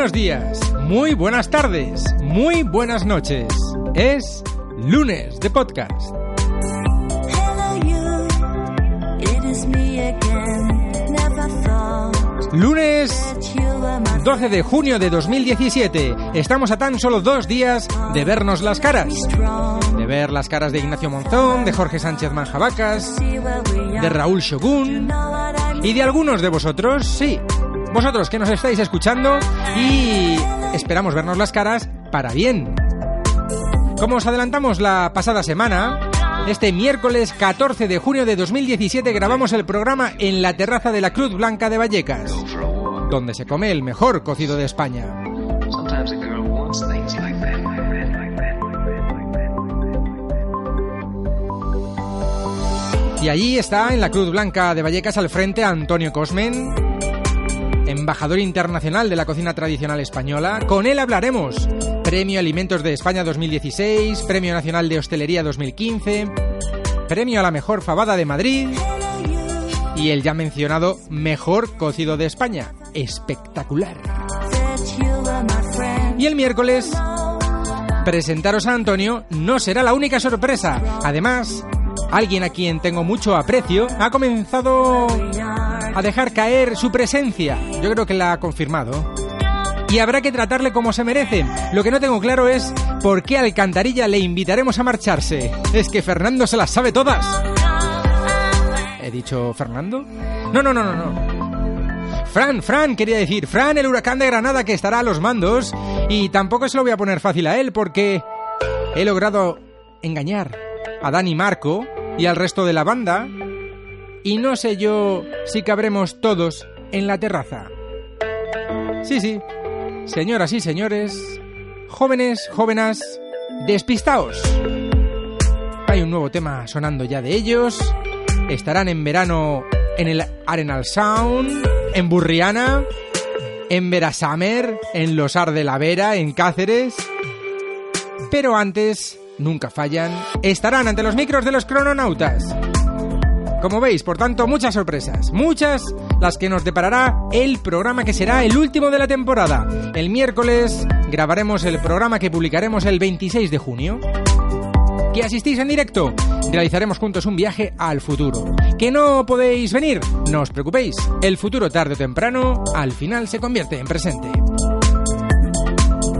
buenos días, muy buenas tardes, muy buenas noches. Es lunes de podcast. Lunes 12 de junio de 2017. Estamos a tan solo dos días de vernos las caras. De ver las caras de Ignacio Monzón, de Jorge Sánchez Manjabacas, de Raúl Shogun y de algunos de vosotros, sí, vosotros que nos estáis escuchando y esperamos vernos las caras para bien. Como os adelantamos la pasada semana, este miércoles 14 de junio de 2017 grabamos el programa en la terraza de la Cruz Blanca de Vallecas, donde se come el mejor cocido de España. Y allí está en la Cruz Blanca de Vallecas al frente Antonio Cosmen, embajador internacional de la cocina tradicional española. Con él hablaremos. Premio Alimentos de España 2016, Premio Nacional de Hostelería 2015, Premio a la Mejor Fabada de Madrid y el ya mencionado Mejor Cocido de España. Espectacular. Y el miércoles, presentaros a Antonio no será la única sorpresa. Además, alguien a quien tengo mucho aprecio ha comenzado a dejar caer su presencia. Yo creo que la ha confirmado. Y habrá que tratarle como se merece. Lo que no tengo claro es por qué Alcantarilla le invitaremos a marcharse. Es que Fernando se las sabe todas. ¿He dicho Fernando? No, no, no, no, no. Fran, Fran, quería decir, Fran, el huracán de Granada que estará a los mandos. Y tampoco se lo voy a poner fácil a él porque he logrado engañar a Dani Marco y al resto de la banda y no sé yo si cabremos todos en la terraza. Sí, sí, señoras y señores, jóvenes, jóvenes, despistaos. Hay un nuevo tema sonando ya de ellos. Estarán en verano en el Arenal Sound, en Burriana, en Verasamer, en Losar de la Vera, en Cáceres. Pero antes, nunca fallan, estarán ante los micros de los crononautas. Como veis, por tanto, muchas sorpresas, muchas las que nos deparará el programa que será el último de la temporada. El miércoles grabaremos el programa que publicaremos el 26 de junio. ¿Que asistís en directo? Realizaremos juntos un viaje al futuro. ¿Que no podéis venir? No os preocupéis, el futuro tarde o temprano al final se convierte en presente.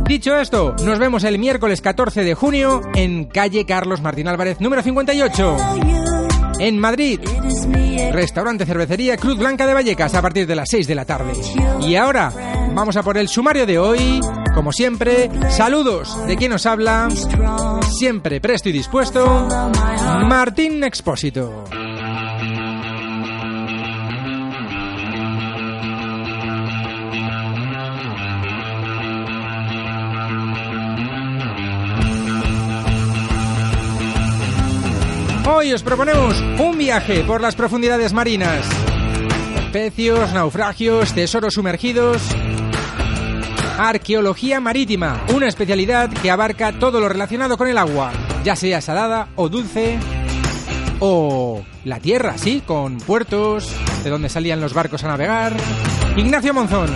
Dicho esto, nos vemos el miércoles 14 de junio en calle Carlos Martín Álvarez número 58 en Madrid. Restaurante Cervecería Cruz Blanca de Vallecas a partir de las 6 de la tarde. Y ahora vamos a por el sumario de hoy. Como siempre, saludos de quien nos habla, siempre presto y dispuesto, Martín Expósito. Hoy os proponemos un viaje por las profundidades marinas. Especios, naufragios, tesoros sumergidos. Arqueología marítima, una especialidad que abarca todo lo relacionado con el agua, ya sea salada o dulce, o la tierra, sí, con puertos, de donde salían los barcos a navegar. Ignacio Monzón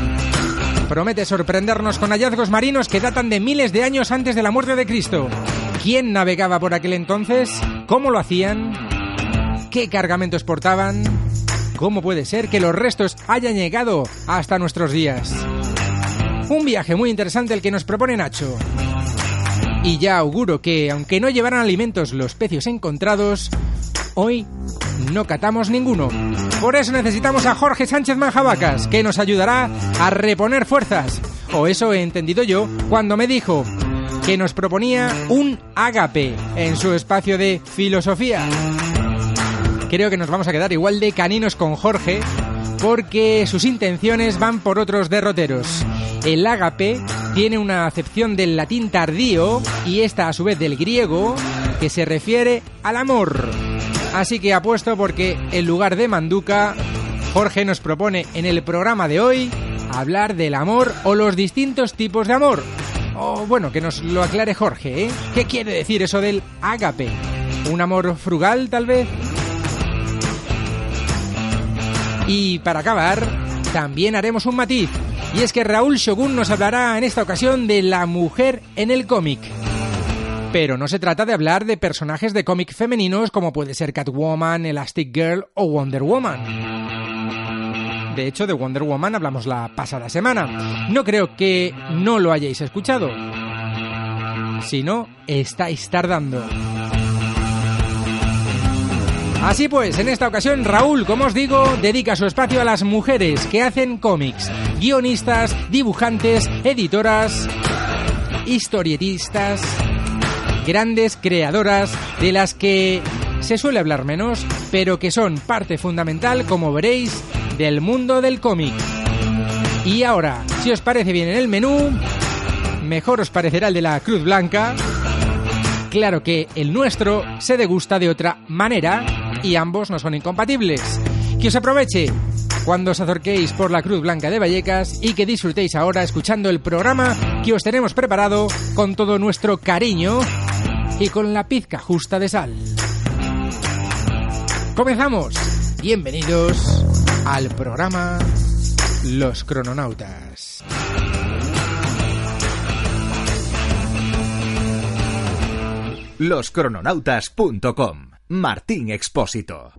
promete sorprendernos con hallazgos marinos que datan de miles de años antes de la muerte de Cristo. ¿Quién navegaba por aquel entonces? ¿Cómo lo hacían? ¿Qué cargamentos portaban? ¿Cómo puede ser que los restos hayan llegado hasta nuestros días? Un viaje muy interesante el que nos propone Nacho. Y ya auguro que, aunque no llevaran alimentos los pecios encontrados, hoy no catamos ninguno. Por eso necesitamos a Jorge Sánchez Manjabacas, que nos ayudará a reponer fuerzas. O eso he entendido yo cuando me dijo, que nos proponía un ágape en su espacio de filosofía. Creo que nos vamos a quedar igual de caninos con Jorge porque sus intenciones van por otros derroteros. El ágape tiene una acepción del latín tardío y esta a su vez del griego que se refiere al amor. Así que apuesto porque en lugar de manduca, Jorge nos propone en el programa de hoy hablar del amor o los distintos tipos de amor. O bueno, que nos lo aclare Jorge, ¿eh? ¿Qué quiere decir eso del ágape? ¿Un amor frugal, tal vez? Y para acabar, también haremos un matiz. Y es que Raúl Shogun nos hablará en esta ocasión de la mujer en el cómic. Pero no se trata de hablar de personajes de cómic femeninos como puede ser Catwoman, Elastic Girl o Wonder Woman. De hecho, de Wonder Woman hablamos la pasada semana. No creo que no lo hayáis escuchado. Si no, estáis tardando. Así pues, en esta ocasión Raúl, como os digo, dedica su espacio a las mujeres que hacen cómics, guionistas, dibujantes, editoras, historietistas, grandes creadoras de las que se suele hablar menos, pero que son parte fundamental, como veréis, del mundo del cómic. Y ahora, si os parece bien en el menú, mejor os parecerá el de la Cruz Blanca. Claro que el nuestro se degusta de otra manera y ambos no son incompatibles. Que os aproveche cuando os acerquéis por la Cruz Blanca de Vallecas y que disfrutéis ahora escuchando el programa que os tenemos preparado con todo nuestro cariño y con la pizca justa de sal. Comenzamos. Bienvenidos al programa Los Crononautas. Loscrononautas.com Martín Expósito.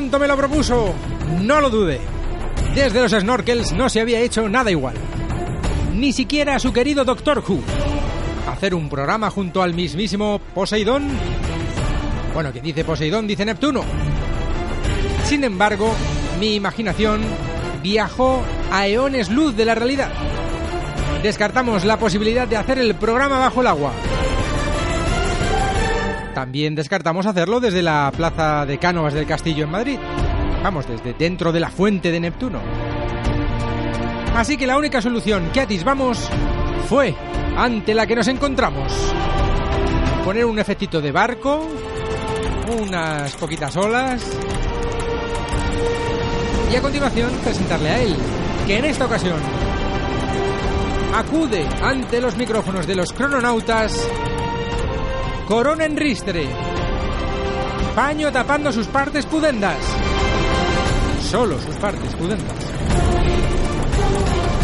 Cuanto me lo propuso, no lo dudé. Desde los snorkels no se había hecho nada igual. Ni siquiera a su querido Doctor Who. Hacer un programa junto al mismísimo Poseidón. Bueno, que dice Poseidón, dice Neptuno. Sin embargo, mi imaginación viajó a eones luz de la realidad. Descartamos la posibilidad de hacer el programa bajo el agua. También descartamos hacerlo desde la plaza de Cánovas del Castillo en Madrid. Vamos, desde dentro de la fuente de Neptuno. Así que la única solución que atisbamos fue ante la que nos encontramos. Poner un efectito de barco, unas poquitas olas y a continuación presentarle a él, que en esta ocasión acude ante los micrófonos de los crononautas corona en ristre, paño tapando sus partes pudendas, solo sus partes pudendas.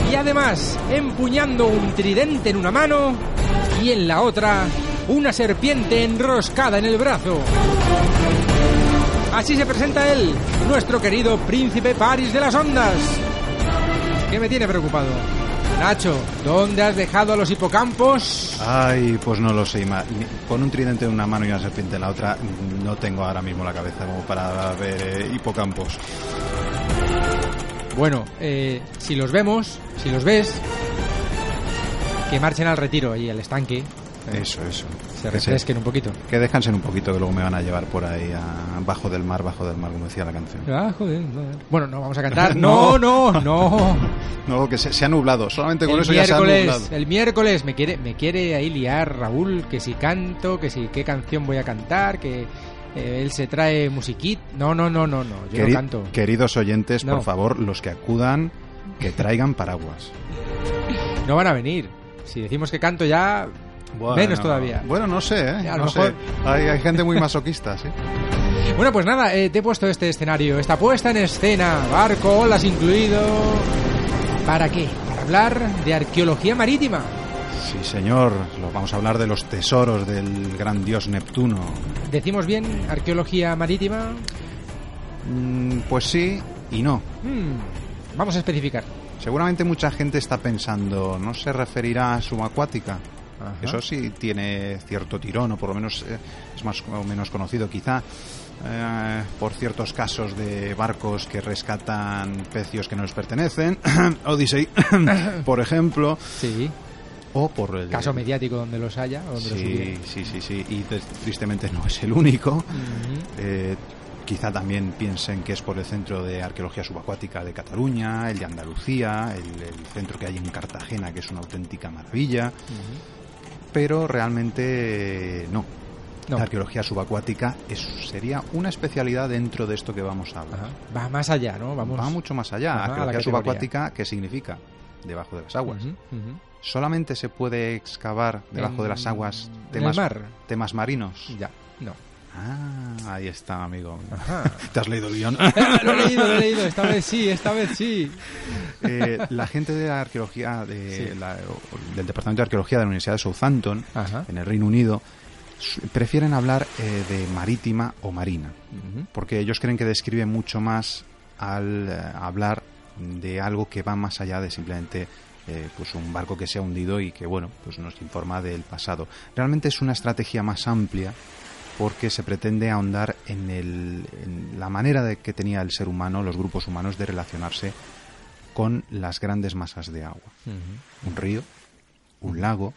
Y además, empuñando un tridente en una mano y en la otra una serpiente enroscada en el brazo. Así se presenta él, nuestro querido príncipe Paris de las ondas. ¿Qué me tiene preocupado? Nacho, ¿dónde has dejado a los hipocampos? Ay, pues no lo sé. Ima. Con un tridente en una mano y una serpiente en la otra, no tengo ahora mismo la cabeza como para ver eh, hipocampos. Bueno, eh, si los vemos, si los ves, que marchen al retiro ahí al estanque. Eso, eso. Se refresquen un poquito. Que descansen un poquito, que luego me van a llevar por ahí a bajo del mar, bajo del mar, como decía la canción. Mar. Bueno, no vamos a cantar. no, no, no. No, que se, se, ha nublado. Solamente con el eso ya se ha nublado. El miércoles me quiere, me quiere ahí liar Raúl, que si canto, que si qué canción voy a cantar, que eh, él se trae musiquit. No, no, no, no, no. Yo Queri no canto. Queridos oyentes, No. por favor, los que acudan, que traigan paraguas. No van a venir. Si decimos que canto ya, menos todavía. Bueno, no sé, ¿eh? A lo No mejor- sé. Hay, hay gente muy masoquista, sí. Bueno, pues nada, eh, te he puesto este escenario, esta puesta en escena, barco, olas incluido. ¿Para qué? Para hablar de arqueología marítima. Sí, señor. Lo- Vamos a hablar de los tesoros del gran dios Neptuno. ¿Decimos bien arqueología marítima? Mm, pues sí y no. Hmm, vamos a especificar. Seguramente mucha gente está pensando, ¿no se referirá a subacuática? Ajá. Eso sí tiene cierto tirón, o por lo menos eh, es más o menos conocido quizá eh, por ciertos casos de barcos que rescatan pecios que no les pertenecen. Odyssey, por ejemplo. Sí. o por el caso mediático donde los haya. Donde sí, sí, sí, sí, y tristemente no es el único. Eh, quizá también piensen que es por el Centro de Arqueología Subacuática de Cataluña, el de Andalucía, el, centro que hay en Cartagena, que es una auténtica maravilla. Pero realmente no. La arqueología subacuática sería una especialidad dentro de esto que vamos a hablar. Va más allá, ¿no? Vamos... Va mucho más allá. arqueología subacuática, ¿qué significa? Debajo de las aguas solamente se puede excavar debajo de las aguas temas, temas marinos. Ya, no. Ah, ahí está, amigo. ¿Te has leído el guion? lo he leído, lo he leído. Esta vez sí, esta vez sí. Eh, la gente de la arqueología, de del Departamento de Arqueología de la Universidad de Southampton, en el Reino Unido, prefieren hablar eh, de marítima o marina, porque ellos creen que describe mucho más al eh, hablar de algo que va más allá de simplemente eh, pues un barco que se ha hundido y que bueno pues nos informa del pasado realmente es una estrategia más amplia porque se pretende ahondar en, el, la manera de que tenía el ser humano los grupos humanos de relacionarse con las grandes masas de agua. Un río un lago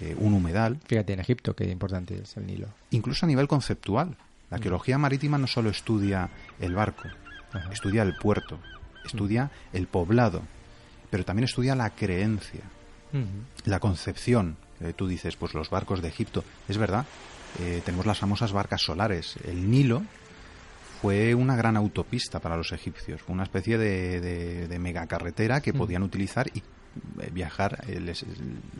eh, un humedal. Fíjate en Egipto qué importante es el Nilo. Incluso a nivel conceptual. La arqueología marítima no solo estudia el barco estudia el puerto estudia el poblado pero también estudia la creencia, la concepción. tú dices, pues los barcos de Egipto, es verdad, eh, tenemos las famosas barcas solares. El Nilo fue una gran autopista para los egipcios, fue una especie de, de, megacarretera que podían utilizar y eh, viajar, eh,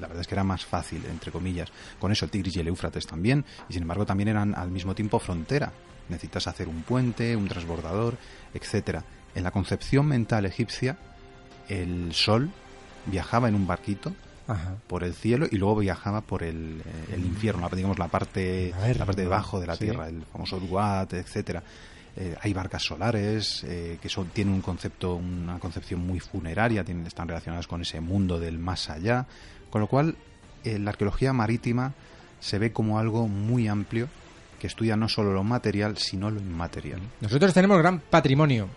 la verdad es que era más fácil, entre comillas. Con eso el Tigris y el Éufrates también, y sin embargo también eran al mismo tiempo frontera. Necesitas hacer un puente, un transbordador, etcétera. En la concepción mental egipcia, el sol viajaba en un barquito por el cielo y luego viajaba por el, eh, infierno, digamos la parte, la parte debajo de la tierra, el famoso Duat, etcétera. Eh, hay barcas solares eh, que son, tienen un concepto, una concepción muy funeraria, tienen, están relacionadas con ese mundo del más allá, con lo cual la arqueología marítima se ve como algo muy amplio que estudia no solo lo material, sino lo inmaterial. Nosotros tenemos gran patrimonio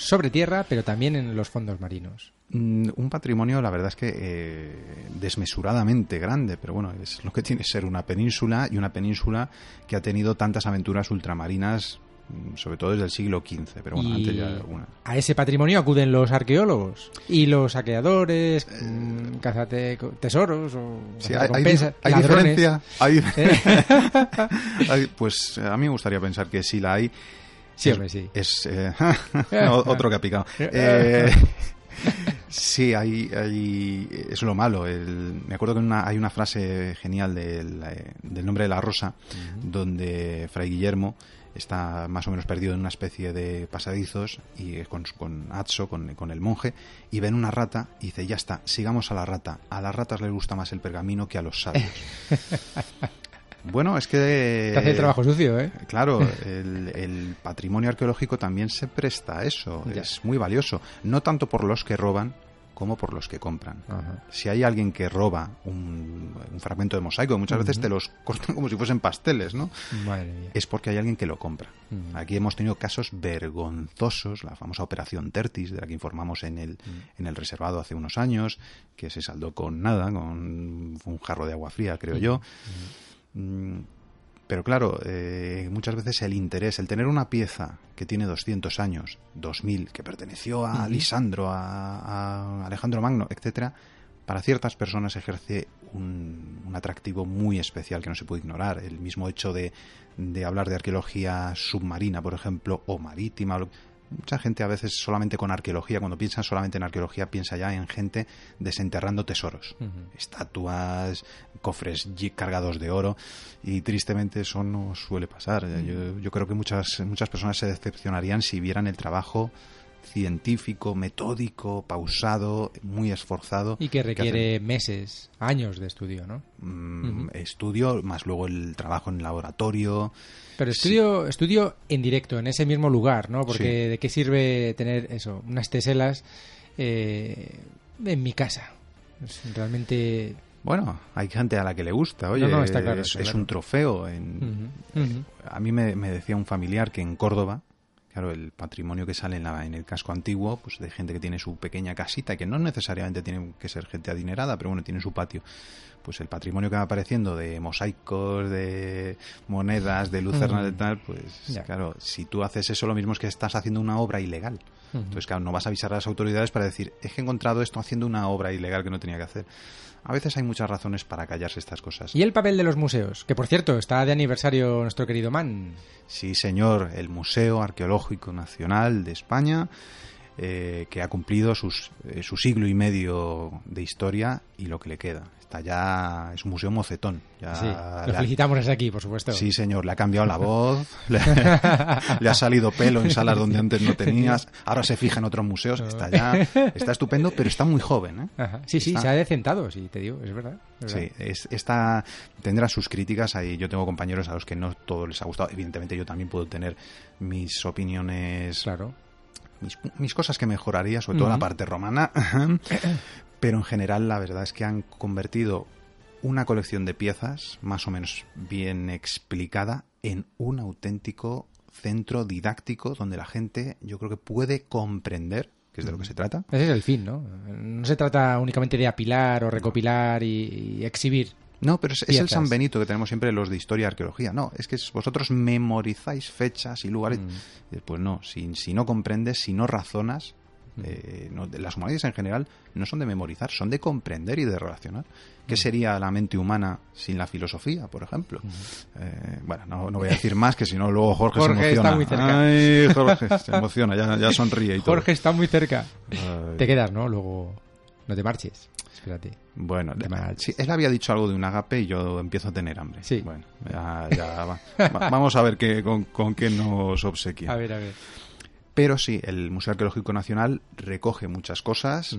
sobre tierra, pero también en los fondos marinos. Mm, un patrimonio, la verdad es que eh, desmesuradamente grande, pero bueno, es lo que tiene que ser una península y una península que ha tenido tantas aventuras ultramarinas mm, sobre todo desde el siglo XV, pero bueno, antes ya A ese patrimonio acuden los arqueólogos y los saqueadores, eh, cazate tesoros o sí, hay, hay, diferencia, hay, pues a mí me gustaría pensar que sí la hay Sí. Es eh, otro que ha picado. Eh, sí, hay, hay, es lo malo. me acuerdo que hay una frase genial del, eh, nombre de la rosa, donde Fray Guillermo está más o menos perdido en una especie de pasadizos y con, con Atso, con, con, el monje, y ven una rata y dice, ya está, sigamos a la rata. A las ratas les gusta más el pergamino que a los sabios. Bueno, es que... Te hace el trabajo sucio, ¿eh? Claro, el, patrimonio arqueológico también se presta a eso. Es muy valioso. No tanto por los que roban, como por los que compran. Si hay alguien que roba un, fragmento de mosaico, muchas veces te los cortan como si fuesen pasteles, ¿no? Es porque hay alguien que lo compra. Aquí hemos tenido casos vergonzosos, la famosa operación Tertis, de la que informamos en el, en el reservado hace unos años, que se saldó con nada, con un jarro de agua fría, creo yo. Mm, pero claro, eh, muchas veces el interés, el tener una pieza que tiene 200 años, 2000, que perteneció a Lisandro, a, Alejandro Magno, etcétera, para ciertas personas ejerce un, un, atractivo muy especial que no se puede ignorar. El mismo hecho de, de hablar de arqueología submarina, por ejemplo, o marítima, mucha gente a veces solamente con arqueología, cuando piensa solamente en arqueología, piensa ya en gente desenterrando tesoros, estatuas, cofres cargados de oro, y tristemente eso no suele pasar. yo, yo, creo que muchas, muchas personas se decepcionarían si vieran el trabajo científico, metódico, pausado, muy esforzado. Y que requiere meses, años de estudio, ¿no? Mm, estudio, más luego el trabajo en laboratorio. Pero estudio, estudio en directo, en ese mismo lugar, ¿no? Porque ¿de qué sirve tener eso, unas teselas eh, en mi casa? realmente... Bueno, hay gente a la que le gusta, oye, es, un trofeo. En, A mí me, me decía un familiar que en Córdoba, Claro, el patrimonio que sale en, la, en el casco antiguo, pues de gente que tiene su pequeña casita, que no necesariamente tiene que ser gente adinerada, pero bueno, tiene su patio. Pues el patrimonio que va apareciendo de mosaicos, de monedas, de lucernas, de tal, pues claro, si tú haces eso, lo mismo es que estás haciendo una obra ilegal. Entonces, claro, no vas a avisar a las autoridades para decir, es que he encontrado esto haciendo una obra ilegal que no tenía que hacer. A veces hay muchas razones para callarse estas cosas. ¿Y el papel de los museos? Que por cierto, está de aniversario nuestro querido Man. Sí, señor, el Museo Arqueológico Nacional de España, eh, que ha cumplido sus, eh, su siglo y medio de historia y lo que le queda ya es un museo mocetón. Ya lo felicitamos desde aquí, por supuesto. Sí, señor, le ha cambiado la voz, le, ha salido pelo en salas donde antes no tenías, ahora se fija en otros museos, está ya, está estupendo, pero está muy joven. ¿eh? Sí, sí, se ha decentado, sí, te digo, es verdad. Sí, es, está, tendrá sus críticas, ahí yo tengo compañeros a los que no todo les ha gustado, evidentemente yo también puedo tener mis opiniones claro mis, cosas que mejoraría, sobre todo la parte romana, pero en general la verdad es que han convertido una colección de piezas más o menos bien explicada en un auténtico centro didáctico donde la gente yo creo que puede comprender que es de lo que se trata. Ese es el fin, ¿no? No se trata únicamente de apilar o recopilar y, exhibir. No, pero es, el San Benito que tenemos siempre los de historia y arqueología. No, es que vosotros memorizáis fechas y lugares. Mm. Pues no, si, si no comprendes, si no razonas, eh, las humanidades en general no son de memorizar, son de comprender y de relacionar. ¿Qué sería la mente humana sin la filosofía, por ejemplo? Eh, bueno, no, voy a decir más, que si no luego Jorge, se emociona. Está muy cerca. Ay, Jorge se emociona, ya, sonríe y todo. Jorge está muy cerca. Te quedas, ¿no? Luego no te marches. Espérate. Bueno, él había dicho algo de un agape y yo empiezo a tener hambre. Sí. Bueno, ya, vamos a ver qué, con, con qué nos obsequia. A ver, a ver. Pero sí, el Museo Arqueológico Nacional recoge muchas cosas.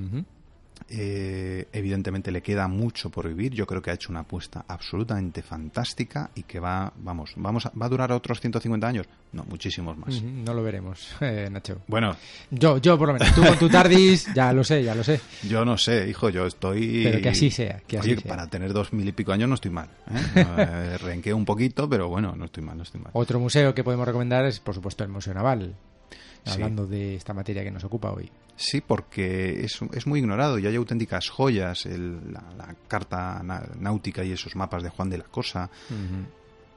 Eh, evidentemente le queda mucho por vivir. Yo creo que ha hecho una apuesta absolutamente fantástica y que va, vamos, vamos a, va a durar otros 150 años. No, muchísimos más. no lo veremos, eh, Nacho. Bueno, yo, yo por lo menos. Tú con tu tardis, ya lo sé, ya lo sé. Yo no sé, hijo, yo estoy. Pero que así sea. Que así para tener dos mil y pico años no estoy mal. ¿eh? renqueo un poquito, pero bueno, no estoy mal, no estoy mal. Otro museo que podemos recomendar es, por supuesto, el Museo Naval hablando de esta materia que nos ocupa hoy. Sí, porque es, es muy ignorado y hay auténticas joyas, la, carta náutica y esos mapas de Juan de la Cosa.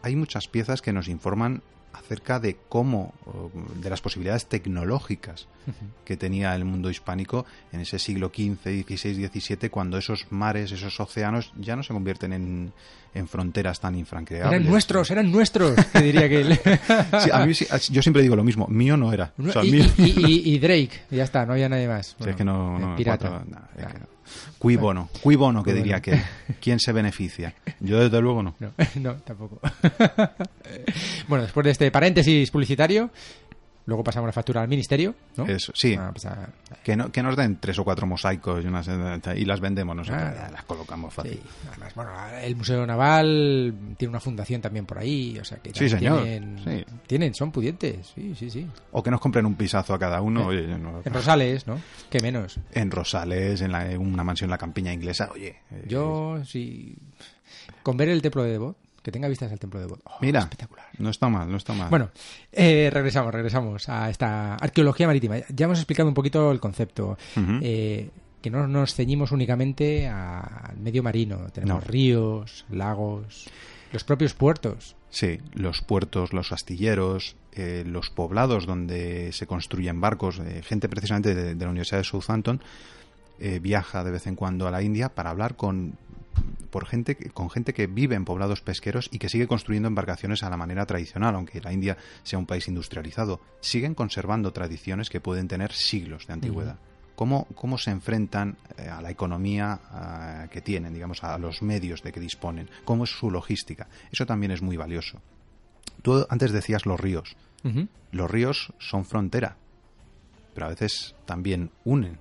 Hay muchas piezas que nos informan acerca de cómo, de las posibilidades tecnológicas que tenía el mundo hispánico en ese siglo XV, XVI, XVII, cuando esos mares, esos océanos ya no se convierten en, en fronteras tan infranqueables. Eran nuestros, eran nuestros, te diría que a mí, yo siempre digo lo mismo, mío no era. y, Drake, ya está, no había nadie más. es que no, no pirata. Cui bono, cui bono que diría que quién se beneficia. Yo desde luego no. No, tampoco. bueno, después de este paréntesis publicitario, Luego pasamos la factura al ministerio, ¿no? Eso, sí. Ah, pues que, no, que nos den tres o cuatro mosaicos y, unas, y las vendemos nosotros. Ah, las colocamos fácil. Además, bueno, el Museo Naval tiene una fundación también por ahí, o sea que sí, señor. Tienen, tienen, son pudientes, sí, sí, sí. O que nos compren un pisazo a cada uno. Eh, en Rosales, ¿no? ¿Qué menos? En Rosales, en una mansión en la campiña inglesa, oye. Eh, Yo, sí. Con ver el templo de Devot que tenga vistas al templo de Bod. Oh, Mira, espectacular. No está mal, no está mal. Bueno, eh, regresamos, regresamos a esta arqueología marítima. Ya hemos explicado un poquito el concepto. Eh, que no nos ceñimos únicamente al medio marino. Tenemos ríos, lagos, los propios puertos. Sí, los puertos, los astilleros, eh, los poblados donde se construyen barcos. gente precisamente de, de, la Universidad de Southampton viaja de vez en cuando a la India para hablar con por gente con gente que vive en poblados pesqueros y que sigue construyendo embarcaciones a la manera tradicional, aunque la India sea un país industrializado, siguen conservando tradiciones que pueden tener siglos de antigüedad. ¿Cómo, ¿Cómo, se enfrentan eh, a la economía eh, que tienen, digamos, a los medios de que disponen? ¿Cómo es su logística? Eso también es muy valioso. Tú antes decías los ríos. Los ríos son frontera, pero a veces también unen.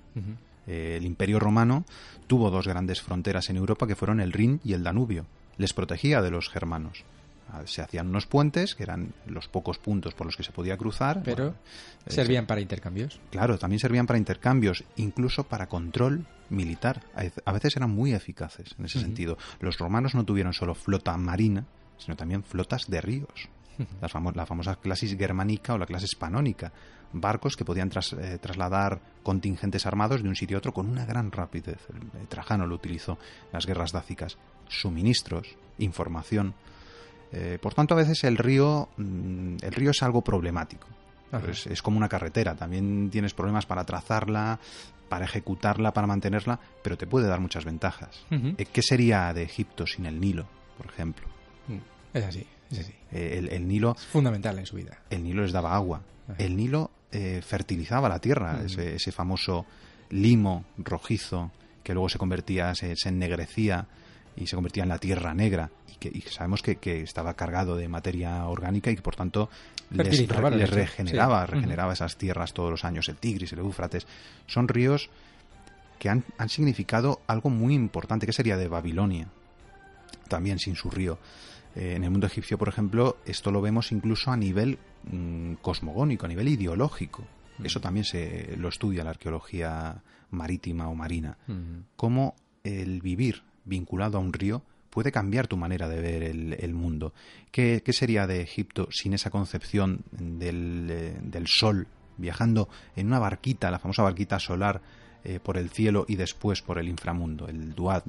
Eh, el Imperio Romano tuvo dos grandes fronteras en Europa que fueron el Rin y el Danubio. Les protegía de los germanos. Ah, se hacían unos puentes, que eran los pocos puntos por los que se podía cruzar. Pero servían para intercambios. Claro, también servían para intercambios, incluso para control militar. A veces eran muy eficaces en ese sentido. Los romanos no tuvieron solo flota marina, sino también flotas de ríos. la, famosa clasis germánica o la clase panónica, barcos que podían eh, trasladar contingentes armados de un sitio a otro con una gran rapidez. Trajano lo utilizó en las guerras dácicas. Suministros, información. Eh, por tanto, a veces el río, mm, el río es algo problemático. Es, como una carretera, también tienes problemas para trazarla, para ejecutarla, para mantenerla, pero te puede dar muchas ventajas. Eh, ¿Qué sería de Egipto sin el Nilo, por ejemplo? Mm, es así, así. El, Nilo... Es fundamental en su vida. El Nilo les daba agua. El Nilo eh, fertilizaba la tierra, ese, famoso limo rojizo que luego se convertía, se, ennegrecía y se convertía en la tierra negra y que sabemos que, estaba cargado de materia orgánica y que por tanto les, regeneraba, regeneraba esas tierras todos los años, el Tigris, el Éufrates. Son ríos que han, han significado algo muy importante, que sería de Babilonia, también sin su río. Eh, en el mundo egipcio, por ejemplo, esto lo vemos incluso a nivel mm, cosmogónico, a nivel ideológico. Mm. Eso también se lo estudia la arqueología marítima o marina. Mm. Cómo el vivir vinculado a un río puede cambiar tu manera de ver el, mundo. ¿Qué, sería de Egipto sin esa concepción del, eh, del, sol viajando en una barquita, la famosa barquita solar, eh, por el cielo y después por el inframundo, el Duat?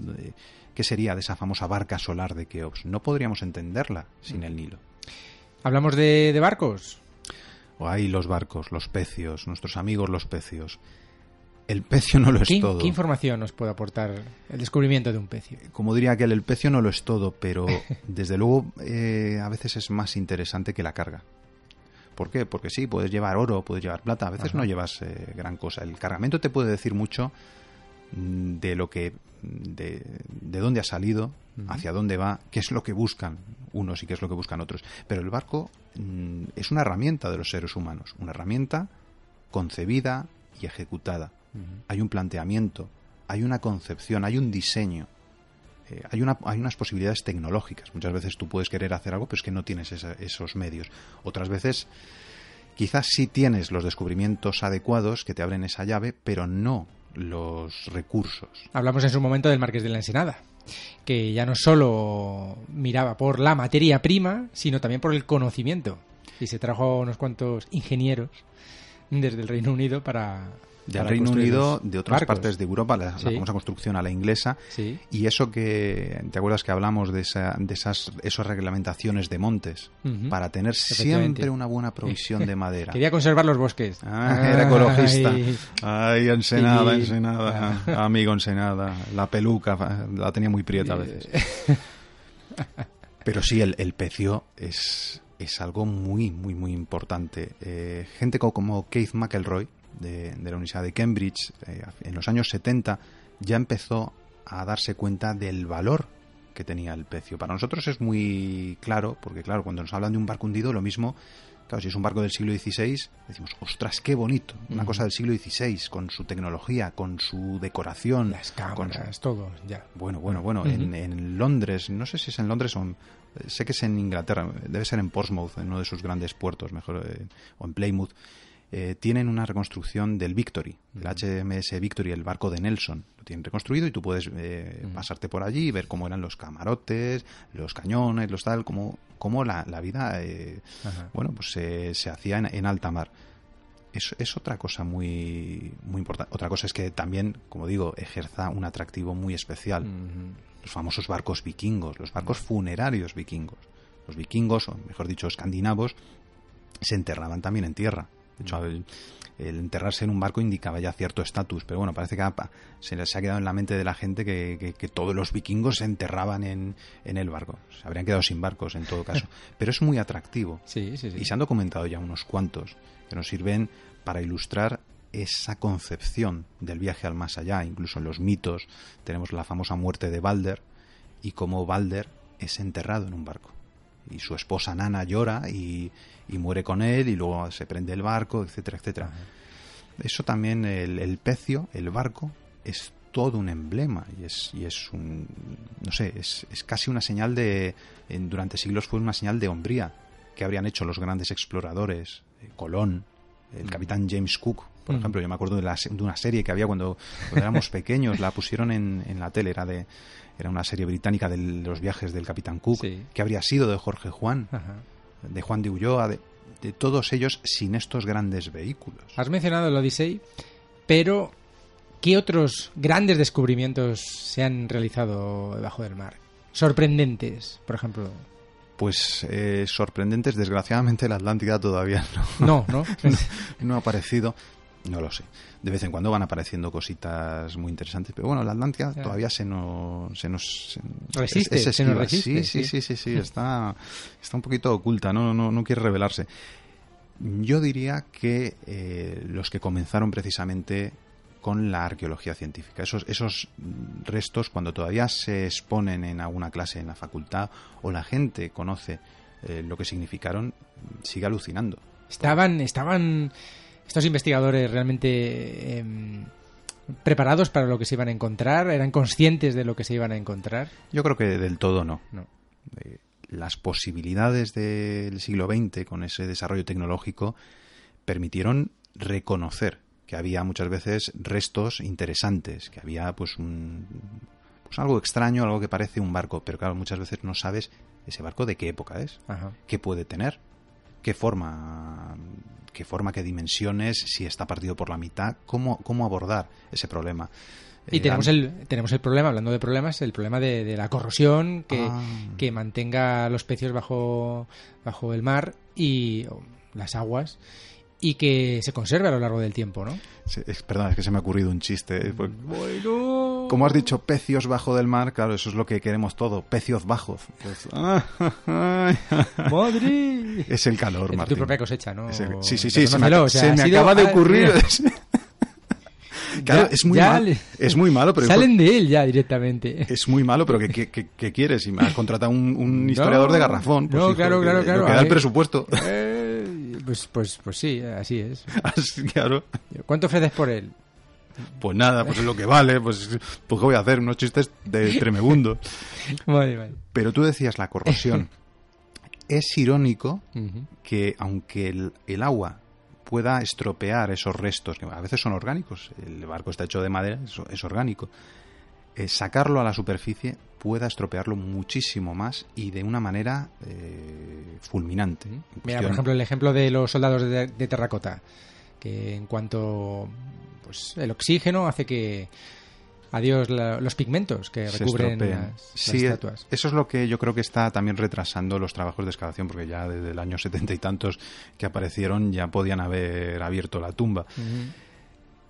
¿Qué sería de esa famosa barca solar de Keops? No podríamos entenderla sin el Nilo. ¿Hablamos de, barcos? Hay los barcos, los pecios, nuestros amigos los pecios. El pecio no lo es todo. ¿Qué información nos puede aportar el descubrimiento de un pecio? Como diría aquel, el pecio no lo es todo, pero desde luego eh, a veces es más interesante que la carga. ¿Por qué? Porque sí, puedes llevar oro, puedes llevar plata, a veces no llevas eh, gran cosa. El cargamento te puede decir mucho de lo que de, de dónde ha salido, hacia dónde va, qué es lo que buscan unos y qué es lo que buscan otros. Pero el barco mm, es una herramienta de los seres humanos, una herramienta concebida y ejecutada. Hay un planteamiento, hay una concepción, hay un diseño. Eh, hay, una, hay unas posibilidades tecnológicas. Muchas veces tú puedes querer hacer algo, pero es que no tienes esos medios. Otras veces quizás sí tienes los descubrimientos adecuados que te abren esa llave, pero no los recursos. Hablamos en su momento del Marqués de la Ensenada, que ya no solo miraba por la materia prima, sino también por el conocimiento. Y se trajo unos cuantos ingenieros desde el Reino Unido para, del Reino Unido, de otras partes de Europa, la, famosa construcción a la inglesa. Y eso que, ¿te acuerdas que hablamos de, esa, de esas, esas reglamentaciones de montes? Para tener siempre una buena provisión de madera. Quería conservar los bosques. Ah, era ecologista. Ay, Ensenada, Ensenada. Ah. Amigo Ensenada. La peluca, la tenía muy prieta a veces. Pero sí, el, el pecio es, es algo muy, muy, muy importante. Eh, gente como Keith McElroy, de, la Universidad de Cambridge, eh, en los años 70, ya empezó a darse cuenta del valor que tenía el pecio. Para nosotros es muy claro, porque claro, cuando nos hablan de un barco hundido, lo mismo, claro, si es un barco del siglo XVI, decimos, ostras, qué bonito, una cosa del siglo XVI, con su tecnología, con su decoración. Las cámaras, todo, ya. Bueno, bueno, bueno, en, en, Londres, no sé si es en Londres o en, sé que es en Inglaterra, debe ser en Portsmouth, en uno de sus grandes puertos, mejor, eh, o en Plymouth, eh, tienen una reconstrucción del Victory, del HMS Victory, el barco de Nelson. Lo tienen reconstruido y tú puedes eh, pasarte por allí y ver cómo eran los camarotes, los cañones, los tal, cómo, cómo la, vida, eh, bueno, pues se hacía en, alta mar. Es, es, otra cosa muy, muy importante. Otra cosa es que también, como digo, ejerza un atractivo muy especial. Los famosos barcos vikingos, los barcos funerarios vikingos. Los vikingos, o mejor dicho, escandinavos, se enterraban también en tierra. De hecho, el, enterrarse en un barco indicaba ya cierto estatus, pero bueno, parece que se les ha quedado en la mente de la gente que, todos los vikingos se enterraban en, el barco. Se habrían quedado sin barcos en todo caso. Pero es muy atractivo. Sí, sí, sí. Y se han documentado ya unos cuantos que nos sirven para ilustrar esa concepción del viaje al más allá. Incluso en los mitos tenemos la famosa muerte de Balder y cómo Balder es enterrado en un barco y su esposa Nana llora y, muere con él y luego se prende el barco, etcétera, etcétera. Eso también, el, pecio, el barco, es todo un emblema y es, y es un, no sé, es, es casi una señal de, durante siglos fue una señal de hombría que habrían hecho los grandes exploradores, eh, Colón, el capitán James Cook, por ejemplo, yo me acuerdo de, la, de, una serie que había cuando, éramos pequeños, la pusieron en, en la tele, era de era una serie británica de los viajes del Capitán Cook, que habría sido de Jorge Juan. de Juan de Ulloa, de, de todos ellos sin estos grandes vehículos. Has mencionado el Odyssey, pero ¿qué otros grandes descubrimientos se han realizado debajo del mar? Sorprendentes, por ejemplo. Pues eh, sorprendentes, desgraciadamente la Atlántida todavía no. No, no, no ha aparecido. No lo sé. De vez en cuando van apareciendo cositas muy interesantes, pero bueno, la Atlántida todavía se nos... Se nos resiste, es, se nos resiste. Sí, sí, sí, sí, sí, está, está un poquito oculta, no, no, no quiere revelarse. Yo diría que eh, los que comenzaron precisamente con la arqueología científica. Esos, esos restos, cuando todavía se exponen en alguna clase en la facultad o la gente conoce eh, lo que significaron, sigue alucinando. Estaban, estaban estos investigadores realmente em, preparados para lo que se iban a encontrar, eran conscientes de lo que se iban a encontrar. Yo creo que del todo no. no. Eh, las posibilidades del siglo XX con ese desarrollo tecnológico permitieron reconocer que había muchas veces restos interesantes, que había pues un pues algo extraño, algo que parece un barco, pero claro, muchas veces no sabes ese barco de qué época es, qué puede tener, qué forma, qué forma, qué dimensiones, si está partido por la mitad, cómo, cómo abordar ese problema. Y tenemos el, tenemos el problema, hablando de problemas, el problema de, la corrosión que, Ah. que mantenga los pecios bajo, bajo el mar y o, las aguas y que se conserve a lo largo del tiempo, ¿no? Sí, es, perdón, es que se me ha ocurrido un chiste. eh, pues, Bueno. Como has dicho, pecios bajo del mar, claro, eso es lo que queremos todo, pecios bajos. Pues, ¡Madre! es el calor, Es Martín. tu propia cosecha, ¿no? El- sí, sí, sí, se me, o sea, se acaba de ocurrir. claro, Ya- es muy, ya mal- le- es muy malo, pero Salen de él ya directamente. es muy malo, pero ¿qué, qué, qué- qué quieres? Si me has contratado un, un historiador de garrafón, pues no, hijo, claro, que- claro, lo claro, que da el presupuesto. Eh, pues, pues, pues sí, así es. Así, claro. ¿Cuánto ofreces por él? Pues nada, pues es lo que vale, pues, pues ¿qué voy a hacer? Unos chistes de tremebundos. Vale, vale. Pero tú decías la corrosión. es irónico que aunque el, el agua pueda estropear esos restos, que a veces son orgánicos, el barco está hecho de madera, es, es orgánico, eh, sacarlo a la superficie pueda estropearlo muchísimo más y de una manera eh, fulminante. Mira, por ejemplo, el ejemplo de los soldados de, de terracota, que en cuanto pues el oxígeno hace que adiós la- los pigmentos que recubren las, las Sí, estatuas. eso es lo que yo creo que está también retrasando los trabajos de excavación, porque ya desde el año setenta y tantos que aparecieron ya podían haber abierto la tumba.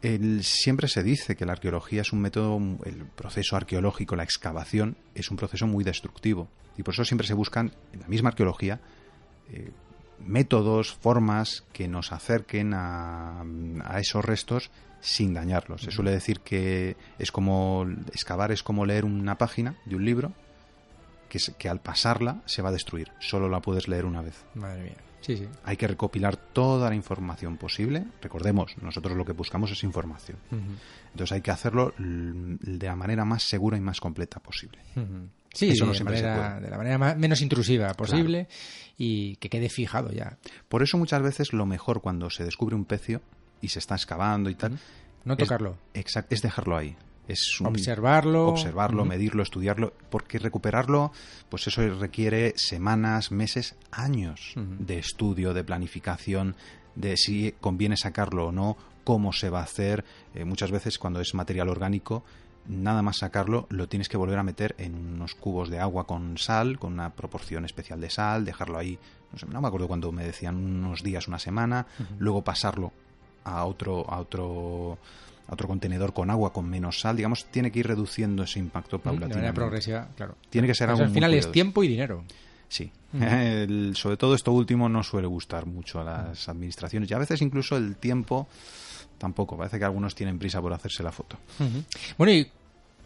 El- siempre se dice que la arqueología es un método, el proceso arqueológico, la excavación, es un proceso muy destructivo. Y por eso siempre se buscan, en la misma arqueología, eh, métodos, formas que nos acerquen a, a esos restos sin dañarlos. Se suele decir que es como excavar es como leer una página de un libro que, que al pasarla se va a destruir. Solo la puedes leer una vez. Madre mía. Sí, sí. Hay que recopilar toda la información posible. Recordemos, nosotros lo que buscamos es información. Entonces hay que hacerlo de la manera más segura y más completa posible. Sí, Eso no de, siempre se manera, puede. de la manera más- menos intrusiva posible y que quede fijado ya. Por eso muchas veces lo mejor cuando se descubre un pecio y se está excavando y tal, No Es- tocarlo. exact- es dejarlo ahí. Es un- Observarlo. observarlo, medirlo, estudiarlo, porque recuperarlo, pues eso requiere semanas, meses, años de estudio, de planificación, de si conviene sacarlo o no, cómo se va a hacer. Eh, muchas veces cuando es material orgánico, nada más sacarlo, lo tienes que volver a meter en unos cubos de agua con sal, con una proporción especial de sal, dejarlo ahí, no, sé, no me acuerdo cuando me decían unos días, una semana, luego pasarlo a otro, a otro a otro contenedor con agua con menos sal, digamos, tiene que ir reduciendo ese impacto Mm, De manera paulatinamente. progresiva, claro. Tiene que ser algo al muy final es tiempo y dinero. Sí. El- sobre todo esto último no suele gustar mucho a las administraciones y a veces incluso el tiempo tampoco. Parece que algunos tienen prisa por hacerse la foto. Bueno, ¿y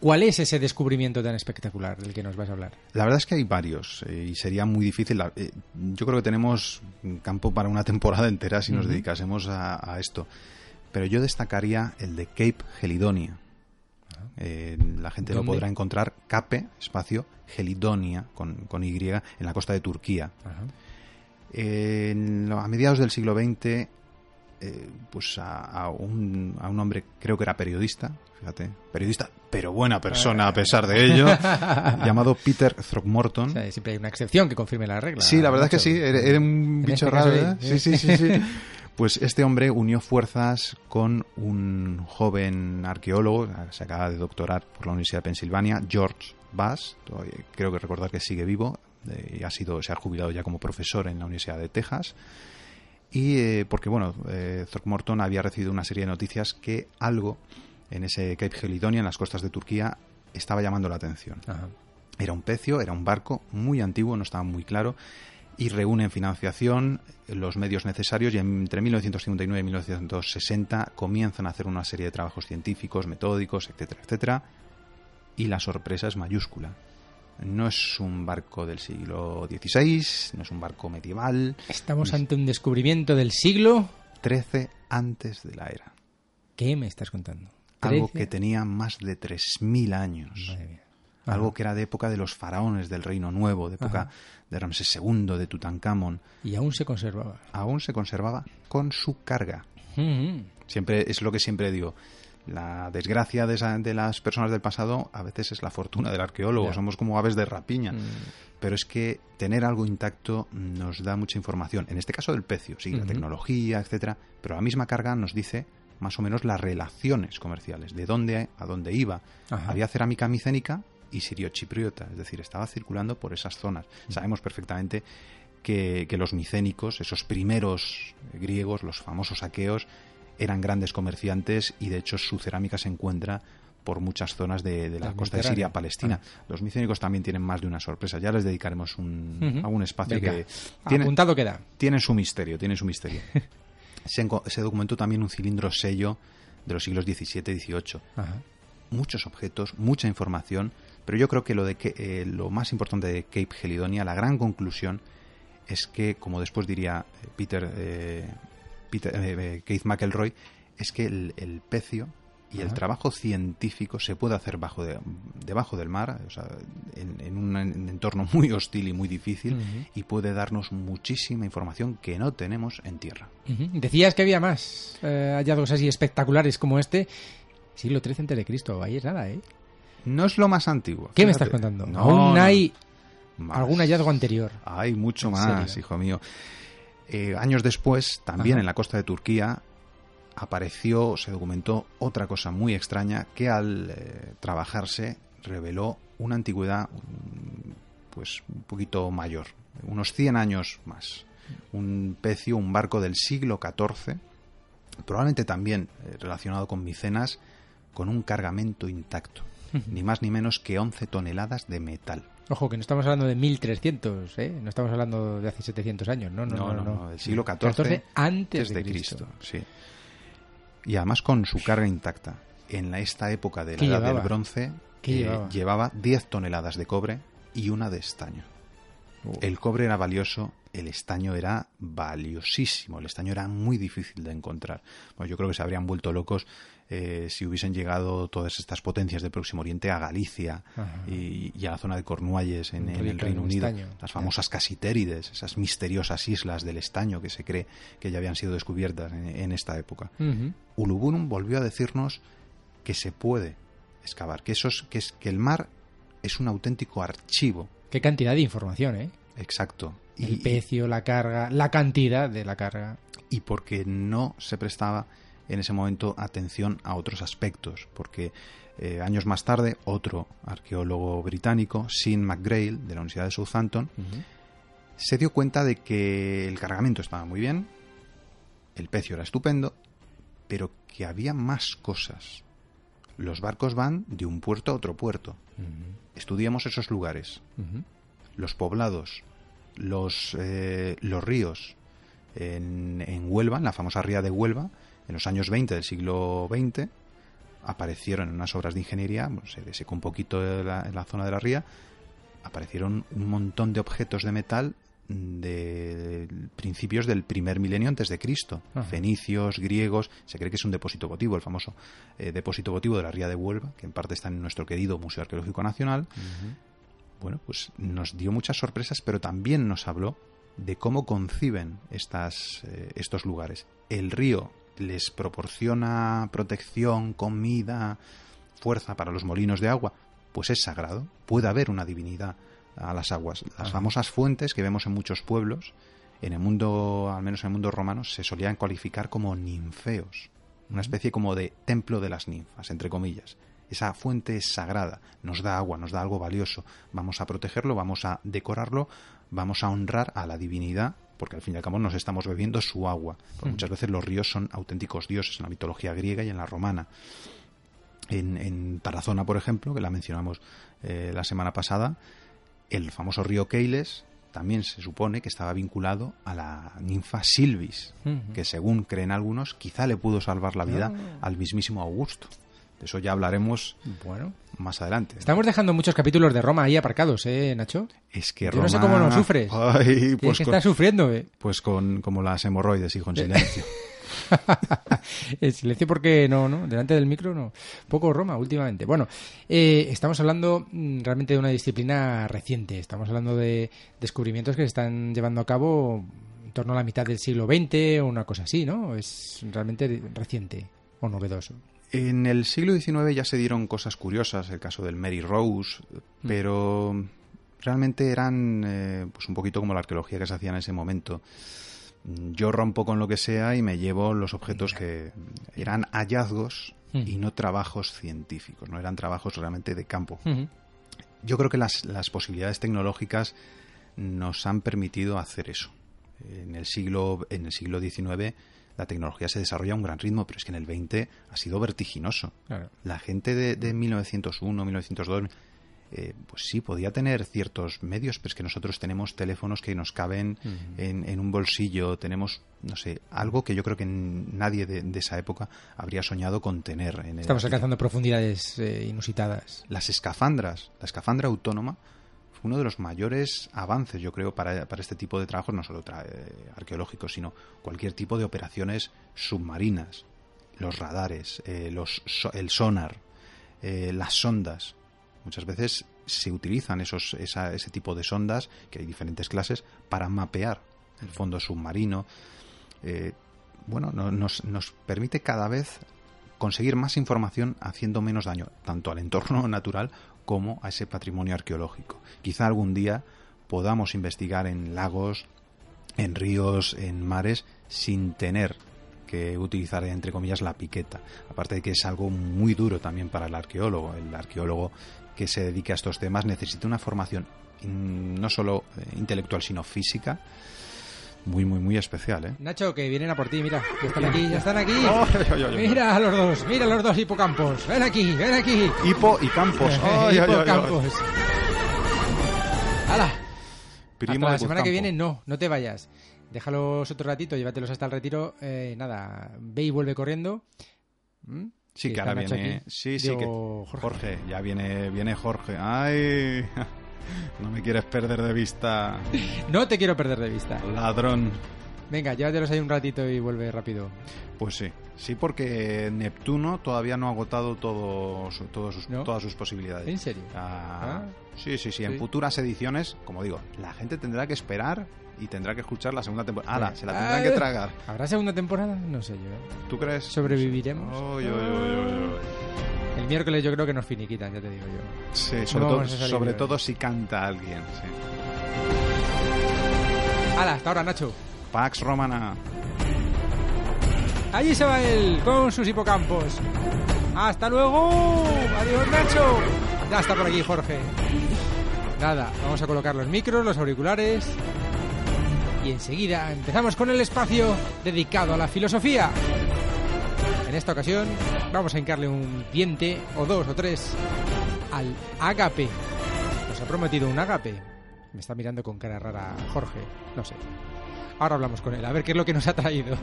cuál es ese descubrimiento tan espectacular del que nos vas a hablar? La verdad es que hay varios eh, y sería muy difícil. la- eh, yo creo que tenemos campo para una temporada entera si nos dedicásemos a, a esto. Pero yo destacaría el de Cape Gelidonia. Eh, la gente lo ¿Dónde? podrá encontrar Cape, espacio, Gelidonia, con, con Y, en la costa de Turquía. En lo- a mediados del siglo XX eh, pues a, un, a, un, hombre, creo que era periodista, fíjate, periodista, pero buena persona a pesar de ello, llamado Peter Throckmorton. siempre hay una excepción que confirme la regla. Sí, la verdad es que sí, era, un bicho este raro, ¿eh? Sí, sí, sí, sí. Pues este hombre unió fuerzas con un joven arqueólogo, se acaba de doctorar por la Universidad de Pensilvania, George Bass, creo que recordar que sigue vivo, y ha sido, se ha jubilado ya como profesor en la Universidad de Texas. Y eh, porque, bueno, eh, Throckmorton había recibido una serie de noticias que algo en ese Cape Helidonia, en las costas de Turquía, estaba llamando la atención. Era un pecio, era un barco muy antiguo, no estaba muy claro, y reúnen financiación, los medios necesarios y entre 1959 y 1960 comienzan a hacer una serie de trabajos científicos, metódicos, etcétera, etcétera, y la sorpresa es mayúscula. No es un barco del siglo XVI, no es un barco medieval. Estamos ante un descubrimiento del siglo XIII antes de la era. ¿Qué me estás contando? Algo que tenía más de 3.000 años algo que era de época de los faraones del Reino Nuevo, de época de Ramsés II, de Tutankamón. Y aún se conservaba. Aún se conservaba con su carga. Siempre es lo que siempre digo. La desgracia de, las personas del pasado a veces es la fortuna del arqueólogo. Somos como aves de rapiña. Mm. Pero es que tener algo intacto nos da mucha información. En este caso del pecio, sí, la tecnología, etcétera. Pero la misma carga nos dice más o menos las relaciones comerciales, de dónde a dónde iba. Había cerámica micénica y sirio-chipriota, es decir, estaba circulando por esas zonas. Mm. Sabemos perfectamente que, los micénicos, esos primeros griegos, los famosos aqueos, eran grandes comerciantes y de hecho su cerámica se encuentra por muchas zonas de, la costa de Siria Palestina. Ah. Los micénicos también tienen más de una sorpresa. Ya les dedicaremos un, a un espacio que tiene, apuntado queda. Tienen su misterio, tiene su misterio. se, se, documentó también un cilindro sello de los siglos XVII y XVIII. Muchos objetos, mucha información pero yo creo que lo, de que, eh, lo más importante de Cape Helidonia, la gran conclusión, es que, como después diría eh, Peter, eh, Peter Keith McElroy, es que el, pecio y el trabajo científico se puede hacer bajo debajo del mar, o sea, en, un entorno muy hostil y muy difícil, y puede darnos muchísima información que no tenemos en tierra. Decías que había más hallazgos así espectaculares como este. Siglo XIII antes de Cristo, ahí es nada, ¿eh? No es lo más antiguo. ¿Qué me estás contando? No, Aún hay algún hallazgo anterior. Hay mucho más, hijo mío. Eh, años después, también en la costa de Turquía, apareció, se documentó otra cosa muy extraña que al eh, trabajarse reveló una antigüedad pues un poquito mayor, unos 100 años más. Un pecio, un barco del siglo XIV, probablemente también eh, relacionado con Micenas, con un cargamento intacto ni más ni menos que 11 toneladas de metal. Ojo, que no estamos hablando de 1300, ¿eh? No estamos hablando de hace 700 años, ¿no? No, no, no, del siglo XIV antes de Cristo. Sí. Y además con su carga intacta. En esta época de la Edad del Bronce eh, llevaba? 10 toneladas de cobre y una de estaño. Uh. El cobre era valioso, el estaño era valiosísimo, el estaño era muy difícil de encontrar. Bueno, yo creo que se habrían vuelto locos eh, si hubiesen llegado todas estas potencias del Próximo Oriente a Galicia y, a la zona de Cornualles en, el Reino Unido, las famosas casitérides, esas misteriosas islas del estaño que se cree que ya habían sido descubiertas en, esta época. Ulubunum volvió a decirnos que se puede excavar, que, esos, que, es, que el mar es un auténtico archivo. Qué cantidad de información, ¿eh? Exacto. El precio, la carga, la cantidad de la carga. Y porque no se prestaba en ese momento atención a otros aspectos, porque eh, años más tarde otro arqueólogo británico, Sean McGrail, de la Universidad de Southampton, se dio cuenta de que el cargamento estaba muy bien, el precio era estupendo, pero que había más cosas. Los barcos van de un puerto a otro puerto. Estudiamos esos lugares, los poblados, los, eh, los ríos. En, en Huelva, en la famosa ría de Huelva, en los años 20 del siglo XX aparecieron en unas obras de ingeniería, se secó un poquito en la, zona de la ría, aparecieron un montón de objetos de metal de principios del primer milenio antes de Cristo, fenicios, griegos, se cree que es un depósito votivo, el famoso eh, depósito votivo de la Ría de Huelva, que en parte está en nuestro querido Museo Arqueológico Nacional. Bueno, pues nos dio muchas sorpresas, pero también nos habló de cómo conciben estas, eh, estos lugares. El río les proporciona protección, comida, fuerza para los molinos de agua, pues es sagrado. Puede haber una divinidad a las aguas. Las famosas fuentes que vemos en muchos pueblos, en el mundo, al menos en el mundo romano, se solían cualificar como ninfeos, una especie como de templo de las ninfas, entre comillas. Esa fuente es sagrada, nos da agua, nos da algo valioso. Vamos a protegerlo, vamos a decorarlo, vamos a honrar a la divinidad, porque al fin y al cabo nos estamos bebiendo su agua. Muchas veces los ríos son auténticos dioses en la mitología griega y en la romana. En, en Tarazona, por ejemplo, que la mencionamos eh, la semana pasada, el famoso río Keiles también se supone que estaba vinculado a la ninfa Silvis, que según creen algunos, quizá le pudo salvar la vida ah. al mismísimo Augusto. De eso ya hablaremos bueno. más adelante. Estamos dejando muchos capítulos de Roma ahí aparcados, ¿eh, Nacho? Es que Yo Roma... no sé cómo lo sufres. Ay, pues que estás sufriendo, ¿eh? Pues con como las hemorroides, hijo, en silencio. el silencio porque no, no, delante del micro no. Poco Roma últimamente. Bueno, eh, estamos hablando mm, realmente de una disciplina reciente. Estamos hablando de descubrimientos que se están llevando a cabo en torno a la mitad del siglo XX o una cosa así, ¿no? Es realmente reciente o novedoso. En el siglo XIX ya se dieron cosas curiosas, el caso del Mary Rose, mm. pero realmente eran eh, pues un poquito como la arqueología que se hacía en ese momento yo rompo con lo que sea y me llevo los objetos que eran hallazgos hmm. y no trabajos científicos, no eran trabajos realmente de campo. Yo creo que las, posibilidades tecnológicas nos han permitido hacer eso. En el siglo, en el siglo XIX la tecnología se desarrolla a un gran ritmo, pero es que en el XX ha sido vertiginoso. La gente de, de 1901, 1902 eh, pues sí, podía tener ciertos medios, pero es que nosotros tenemos teléfonos que nos caben en, un bolsillo, tenemos, no sé, algo que yo creo que nadie de, esa época habría soñado con tener. En Estamos alcanzando profundidades eh, inusitadas. Las escafandras, la escafandra autónoma uno de los mayores avances, yo creo, para, este tipo de trabajos, no solo eh, arqueológicos, sino cualquier tipo de operaciones submarinas, los radares, los, el sonar, las sondas Muchas veces se utilizan esos, ese tipo de sondas, que hay diferentes clases, para mapear el fondo submarino. Eh, bueno, nos permite cada vez conseguir más información haciendo menos daño, tanto al entorno natural como a ese patrimonio arqueológico. Quizá algún día podamos investigar en lagos, en ríos, en mares, sin tener que utilizar, entre comillas, la piqueta. Aparte de que es algo muy duro también para el arqueólogo. El arqueólogo que se dedique a estos temas necesita una formación no solo eh, intelectual, sino física. Muy, muy, muy especial, ¿eh? Nacho, que vienen a por ti, mira. Ya están aquí, ya están aquí. mira a los dos, mira a los dos hipocampos. Ven aquí, ven aquí. Hipo y campos. hipocampos. ¡Hala! Hasta la semana que viene no, no te vayas. Déjalos otro ratito, llévatelos hasta el retiro. Eh, nada, ve y vuelve corriendo. ¿Mm? Sí, que ahora viene. Sí, sí, que. Jorge. ya viene, viene Jorge. ¡Ay! No me quieres perder de vista. no te quiero perder de vista. Ladrón. Venga, llévatelos ahí un ratito y vuelve rápido. Pues sí, sí, porque Neptuno todavía no ha agotado todos sus, todas sus posibilidades. ¿En serio? Ah, ah. sí, sí, sí, En futuras ediciones, como digo, la gente tendrá que esperar y tendrá que escuchar la segunda temporada. ¡Hala! Se la tendrán que tragar. ¿Habrá segunda temporada? No sé yo. ¿eh? ¿Tú crees? ¿Sobreviviremos? El miércoles yo creo que nos finiquitan, ya te digo yo. Sí, sobre, todo, sobre todo si canta alguien. Sí. ¡Hala! Hasta ahora, Nacho. Pax Romana. Allí se va él con sus hipocampos. ¡Hasta luego! ¡Adiós, Nacho! Ya está por aquí, Jorge. Nada, vamos a colocar los micros, los auriculares enseguida empezamos con el espacio dedicado a la filosofía. En esta ocasión vamos a hincarle un diente o dos o tres al agape. Nos ha prometido un agape. Me está mirando con cara rara Jorge, no sé. Ahora hablamos con él, a ver qué es lo que nos ha traído.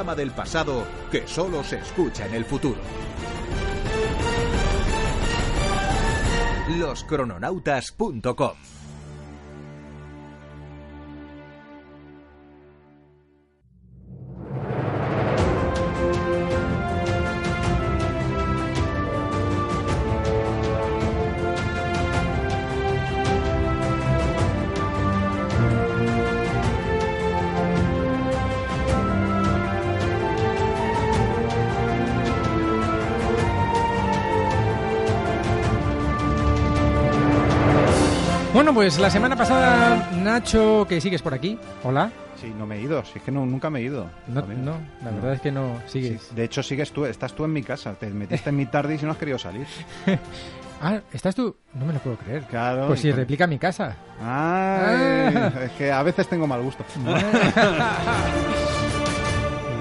Del pasado que solo se escucha en el futuro. Loscrononautas.com pues la semana pasada, Nacho, que sigues por aquí. Hola. Sí, no me he ido, si es que no, nunca me he ido. No, no la verdad es que no sigues. Sí, de hecho, sigues tú, estás tú en mi casa, te metiste en mi tarde y no has querido salir. ah, ¿estás tú? No me lo puedo creer. Claro. Pues si replica mi casa. Ah, es que a veces tengo mal gusto.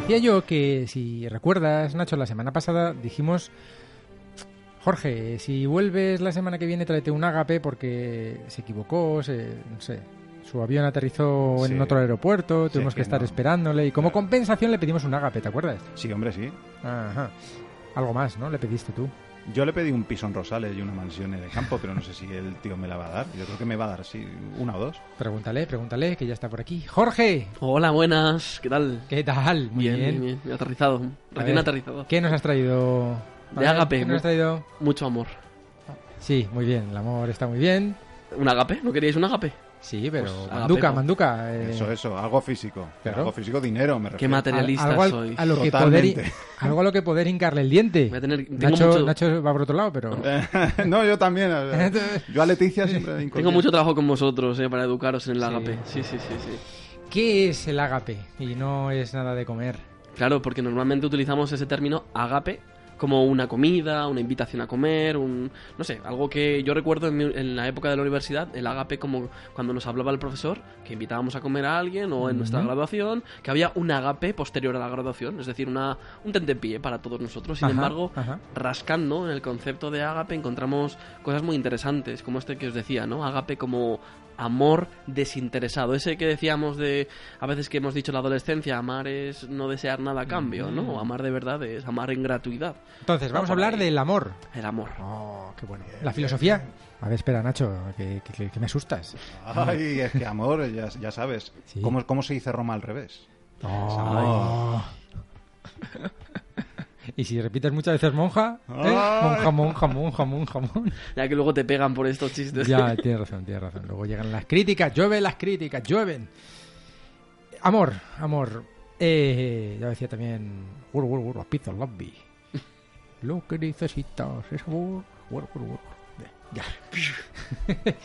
Decía yo que, si recuerdas, Nacho, la semana pasada dijimos Jorge, si vuelves la semana que viene, tráete un ágape porque se equivocó, se, no sé, su avión aterrizó en otro aeropuerto, tuvimos que, estar esperándole y como compensación le pedimos un ágape, ¿te acuerdas? Sí, hombre, sí. Ajá. Algo más, ¿no? Le pediste tú. Yo le pedí un piso en Rosales y una mansión en el campo, pero no sé si el tío me la va a dar. Yo creo que me va a dar, sí, una o dos. Pregúntale, pregúntale, que ya está por aquí. ¡Jorge! Hola, buenas. ¿Qué tal? ¿Qué tal? Muy bien. bien, bien. Aterrizado. Recién aterrizado. ¿Qué nos has traído? De agape. ¿Qué nos has traído? Mucho amor. Sí, muy bien. El amor está muy bien. ¿Un agape? ¿No queríais un agape? Sí, pero pues, manduca, manduca. Eh... Eso, eso, algo físico. Algo físico, dinero, me refiero. Qué materialista algo, soy. A lo que poder, algo a lo que poder hincarle el diente. Voy a tener, Nacho, mucho... Nacho, va por otro lado, pero... no, yo también. Yo a Leticia siempre Tengo mucho trabajo con vosotros eh, para educaros en el agape. Sí, sí, sí, sí. ¿Qué es el agape? Y no es nada de comer. Claro, porque normalmente utilizamos ese término agape como una comida, una invitación a comer, un no sé, algo que yo recuerdo en, la época de la universidad, el agape como cuando nos hablaba el profesor, que invitábamos a comer a alguien o en nuestra graduación, que había un agape posterior a la graduación, es decir, una un tentempié para todos nosotros. Sin embargo, rascando en el concepto de agape encontramos cosas muy interesantes, como este que os decía, ¿no? Agape como amor desinteresado. Ese que decíamos de, a veces que hemos dicho en la adolescencia, amar es no desear nada a cambio, ¿no? Mm. Amar de verdad es amar en gratuidad. Entonces, vamos a hablar del amor. El amor. Oh, qué bueno. La filosofía. A ver, espera, Nacho, que, me asustas. Ay, es que amor, ya, sabes. ¿Cómo, ¿Cómo, se dice Roma al revés? Oh. Y si repites muchas veces monja, ¿eh? monja, monja, monja, monja, monja. Ya que luego te pegan por estos chistes. Ya, tienes razón, tienes razón. Luego llegan las críticas, llueven las críticas, llueven. Amor, amor. Eh, ya decía también, World, World, World, pizza lobby. Lo que necesitas es amor. Ya.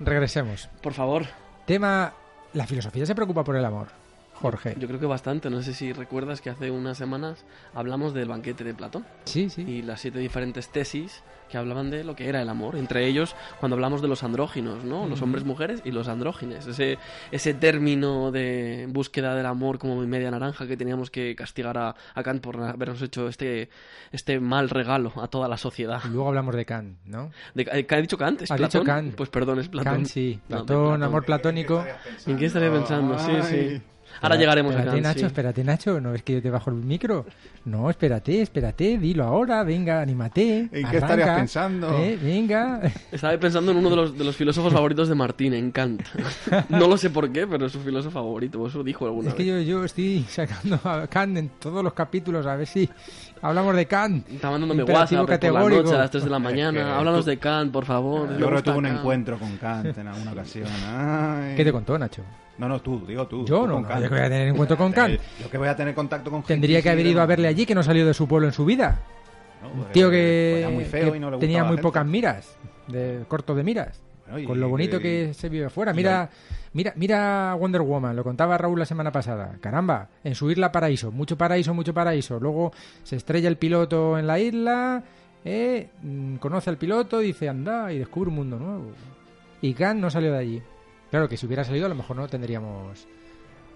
Regresemos. Por favor. Tema, la filosofía se preocupa por el amor. Jorge. Yo creo que bastante. No sé si recuerdas que hace unas semanas hablamos del banquete de Platón. Sí, sí. Y las siete diferentes tesis que hablaban de lo que era el amor. Entre ellos, cuando hablamos de los andróginos, ¿no? Los hombres, mujeres y los andrógines. Ese, ese término de búsqueda del amor como media naranja que teníamos que castigar a, Kant por habernos hecho este, este mal regalo a toda la sociedad. Y luego hablamos de Kant, ¿no? De, eh, ¿Ha dicho Kant? ¿Es ha dicho Kant. Pues perdón, es Platón. Kant, sí. Platón, amor platónico. ¿En qué estaría pensando? Sí, sí. Ahora llegaremos espérate, a Nacho, espérate, Nacho. ¿No es que yo te bajo el micro? No, espérate, espérate. Dilo ahora. Venga, anímate. ¿En qué estarías pensando? Eh, venga. Estaba pensando en uno de los, de los filósofos favoritos de Martín, en Kant. No lo sé por qué, pero es su filósofo favorito. Eso dijo alguna es vez. Es que yo, yo estoy sacando a Kant en todos los capítulos. A ver si hablamos de Kant. Está mandándome WhatsApp por la noche a las 3 de la mañana. Háblanos de Kant, por favor. Yo creo que tuve un encuentro con Kant en alguna ocasión. ¿Qué te contó, Nacho? No, no, tú, digo tú. Yo no, yo que voy a tener encuentro con Kant. Yo que voy a tener contacto con Tendría que haber ido a verle allí, que no salió de su pueblo en su vida. Un tío que, tenía muy pocas miras, de corto de miras. con lo bonito que se vive afuera. Mira, mira, mira Wonder Woman, lo contaba Raúl la semana pasada. Caramba, en su isla paraíso, mucho paraíso, mucho paraíso. Luego se estrella el piloto en la isla, eh, mm, conoce al piloto, dice anda y descubre un mundo nuevo. Y Kant no salió de allí. Claro que si hubiera salido a lo mejor no tendríamos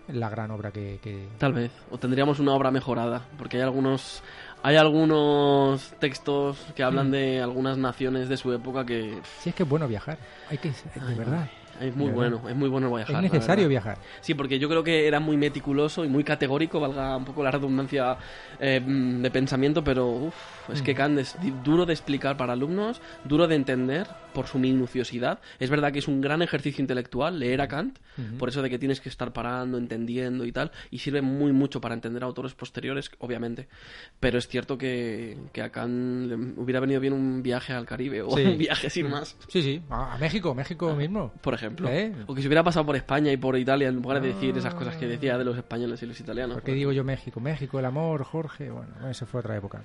la gran obra que, Tal vez, o tendríamos una obra mejorada, porque hay algunos hay algunos textos que hablan mm. de algunas naciones de su época que... Sí, es que es bueno viajar, hay que... de verdad. Es muy bueno, es muy bueno viajar. Es necesario viajar. Sí, porque yo creo que era muy meticuloso y muy categórico, valga un poco la redundancia eh, mm, de pensamiento, pero uf, es que Kant es di- duro de explicar para alumnos, duro de entender por su minuciosidad. Es verdad que es un gran ejercicio intelectual leer a Kant, por eso de que tienes que estar parando, entendiendo y tal, y sirve muy mucho para entender a autores posteriores, obviamente. Pero es cierto que, que a Kant le hubiera venido bien un viaje al Caribe o Sí. un viaje sin más. Sí, sí, a a México, México mismo. Por ejemplo. ¿Eh? O que se hubiera pasado por España y por Italia en lugar de decir esas cosas que decía de los españoles y los italianos. ¿Por qué digo yo México? México, el amor, Jorge. Bueno, eso fue otra época.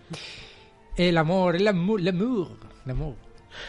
El amor, el amor, el amor. el amor.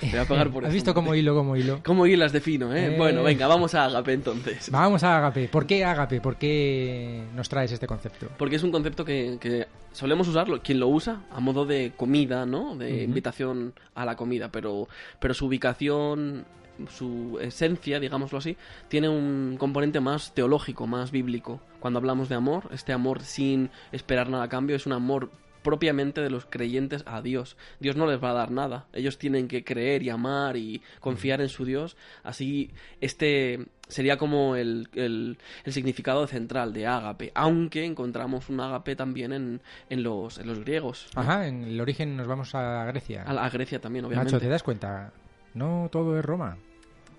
Te voy a pagar por ¿Has eso. visto cómo hilo, cómo hilo? ¿Cómo hilas defino, eh? Eh. Bueno, venga, vamos a Agape entonces. Vamos a Agape. ¿Por qué Agape? ¿Por qué nos traes este concepto? Porque es un concepto que, que solemos usarlo, quien lo usa, a modo de comida, ¿no? De invitación a la comida, pero, pero su ubicación, su esencia, digámoslo así, tiene un componente más teológico, más bíblico. Cuando hablamos de amor, este amor sin esperar nada a cambio es un amor propiamente de los creyentes a Dios. Dios no les va a dar nada. Ellos tienen que creer y amar y confiar en su Dios. Así, este sería como el, el- el significado central de ágape. Aunque encontramos un ágape también en, en, los, en los griegos. Ajá, en el origen nos vamos a Grecia. A Grecia también, obviamente. Nacho, ¿te das cuenta? No todo es Roma.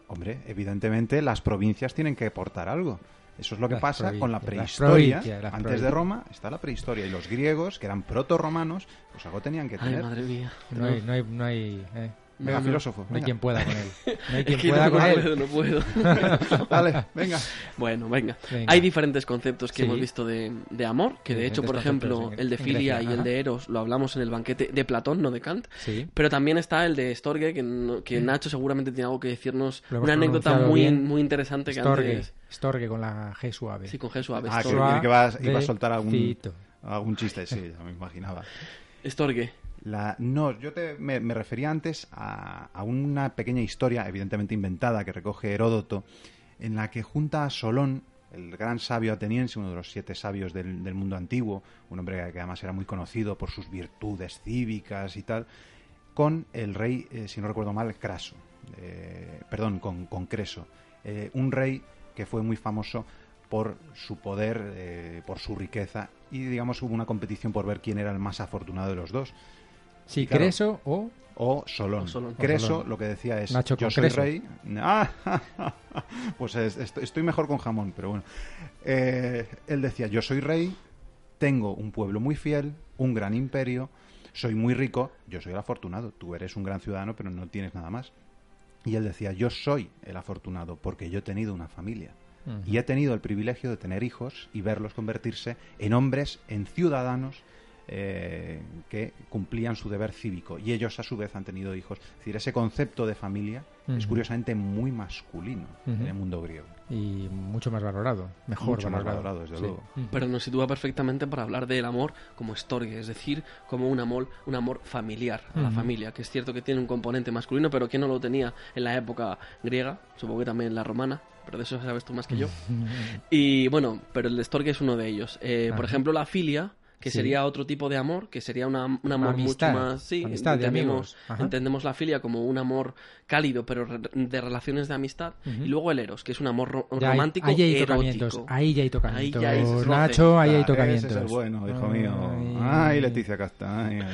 Hombre, evidentemente las provincias tienen que aportar algo. Eso es lo que Las pasa con la prehistoria. Antes de. Roma está la prehistoria. Y los griegos, que eran proto-romanos, pues algo tenían que Ay, tener. madre mía. No hay, no hay, no hay, eh, Venga, no, filósofo. no hay quien pueda con él. No hay Es quien que pueda no, con no él. puedo, no puedo. Dale, venga. Bueno, venga. Venga. Hay diferentes conceptos que Sí. hemos visto de, de amor, que de hecho, por ejemplo, el de filia y el de eros lo hablamos en el banquete de Platón, no de Kant. Sí. Pero también está el de Storge, que, no- que Nacho seguramente tiene algo que decirnos. Una anécdota muy, bien. muy interesante que Storge, antes... Storge con la G suave. Sí, con Jesús Aves. Ah, que, Storge. que vas- iba a soltar algún, algún chiste, sí, ya me imaginaba. Storge. La, no, yo te, me, me refería antes a, a una pequeña historia, evidentemente inventada, que recoge Heródoto, en la que junta a Solón, el gran sabio ateniense, uno de los siete sabios del, del mundo antiguo, un hombre que además era muy conocido por sus virtudes cívicas y tal, con el rey, eh, si no recuerdo mal, Craso. Eh, perdón, con, con Creso. Eh, un rey que fue muy famoso por su poder, eh, por su riqueza, y digamos hubo una competición por ver quién era el más afortunado de los dos. Sí, Claro. Creso o O Solón. O Solón. Creso O Solón. lo que decía es, Nacho yo soy Creso. rey. Ah, pues es- est- estoy mejor con jamón, pero bueno. Eh, él decía, yo soy rey, tengo un pueblo muy fiel, un gran imperio, soy muy rico, yo soy el afortunado, tú eres un gran ciudadano, pero no tienes nada más. Y él decía, yo soy el afortunado porque yo he tenido una familia. Y he tenido el privilegio de tener hijos y verlos convertirse en hombres, en ciudadanos eh, que cumplían su deber cívico. Y ellos, a su vez, han tenido hijos. Es decir, ese concepto de familia es Ujú. curiosamente muy masculino en Ujú. el mundo griego. y mucho más valorado, mejor Mucho más valorado. valorado, desde Sí. luego. Ujú. Pero nos sitúa perfectamente para hablar del amor como estorgue, es decir, como un amor, un amor familiar a la familia, que es cierto que tiene un componente masculino, pero que no lo tenía en la época griega, supongo que también en la romana, pero de eso sabes tú más que yo. Y bueno, pero el estorgue es uno de ellos. Eh, por ejemplo, la filia, que Sí. sería otro tipo de amor, que sería una, un amor Amistad. mucho más... Sí, Amistad de entendemos, amigos. Ajá. entendemos la filia como un amor cálido, pero re- de relaciones de amistad. Ujú. Y luego el eros, que es un amor ro- Ya hay- romántico ahí hay erótico. tocamientos, ahí ya hay tocamientos. Ahí ya hay. Nacho, ahí hay tocamientos. Ese es el bueno, hijo mío. Ay. Ay, Leticia Castaño.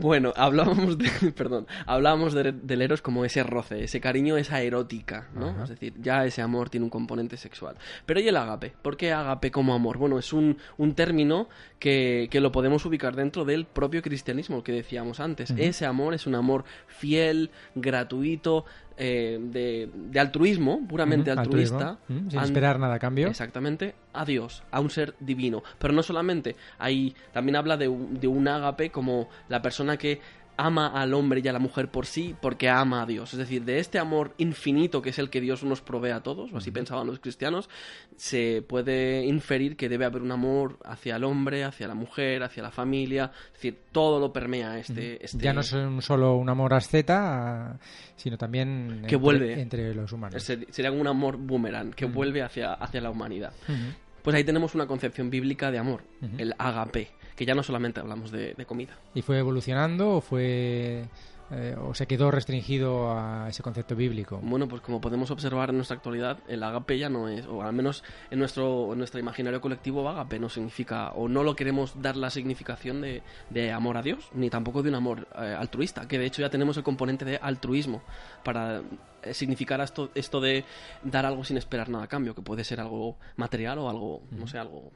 Bueno, hablábamos de, perdón, hablábamos de- del eros como ese roce, ese cariño, esa erótica, ¿no? Ajá. Es decir, ya ese amor tiene un componente sexual. Pero ¿y el agape? ¿Por qué agape como amor? Bueno, es un, un término que, que lo podemos ubicar dentro del propio cristianismo que decíamos antes. Ese amor es un amor fiel, gratuito, eh, de, de altruismo, puramente altruista. altruismo, sin esperar nada a cambio. Exactamente, a Dios, a un ser divino. Pero no solamente, ahí también habla de un, de un ágape como la persona que ama al hombre y a la mujer por sí porque ama a Dios. Es decir, de este amor infinito que es el que Dios nos provee a todos, o así pensaban los cristianos, se puede inferir que debe haber un amor hacia el hombre, hacia la mujer, hacia la familia. Es decir, todo lo permea este... este Ya no es un- solo un amor asceta, sino también Que entre, vuelve. entre los humanos. ser- Sería un amor boomerang que vuelve hacia, hacia la humanidad. Pues ahí tenemos una concepción bíblica de amor, el agape, que ya no solamente hablamos de, de comida. ¿Y fue evolucionando o fue eh, o se quedó restringido a ese concepto bíblico? Bueno, pues como podemos observar en nuestra actualidad, el agape ya no es, o al menos en nuestro, en nuestro imaginario colectivo, agape no significa, o no lo queremos dar la significación de, de amor a Dios, ni tampoco de un amor eh, altruista, que de hecho ya tenemos el componente de altruismo para eh, significar esto, esto de dar algo sin esperar nada a cambio, que puede ser algo material o algo, no sé, algo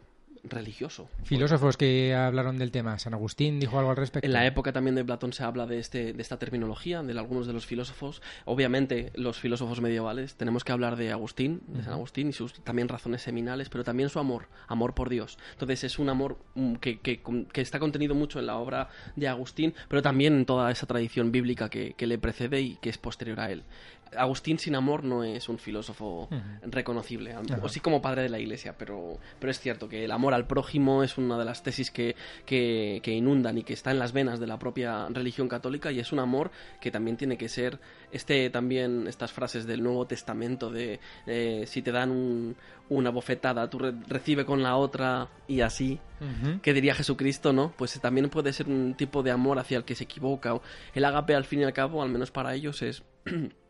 religioso. Filósofos que hablaron del tema. San Agustín dijo algo al respecto. En la época también de Platón se habla de, este, de esta terminología, de algunos de los filósofos. Obviamente, los filósofos medievales, tenemos que hablar de Agustín, de San Agustín, y sus también razones seminales, pero también su amor, amor por Dios. Entonces es un amor mm, que, que, que está contenido mucho en la obra de Agustín, pero también en toda esa tradición bíblica que, que le precede y que es posterior a él. Agustín sin amor no es un filósofo reconocible, o sí como padre de la iglesia, pero, pero es cierto que el amor al prójimo es una de las tesis que, que, que, inundan y que está en las venas de la propia religión católica y es un amor que también tiene que ser, este también, estas frases del Nuevo Testamento de eh, si te dan un, una bofetada, tú re recibe con la otra y así, que diría Jesucristo, ¿no? Pues también puede ser un tipo de amor hacia el que se equivoca. El agape al fin y al cabo, al menos para ellos, es...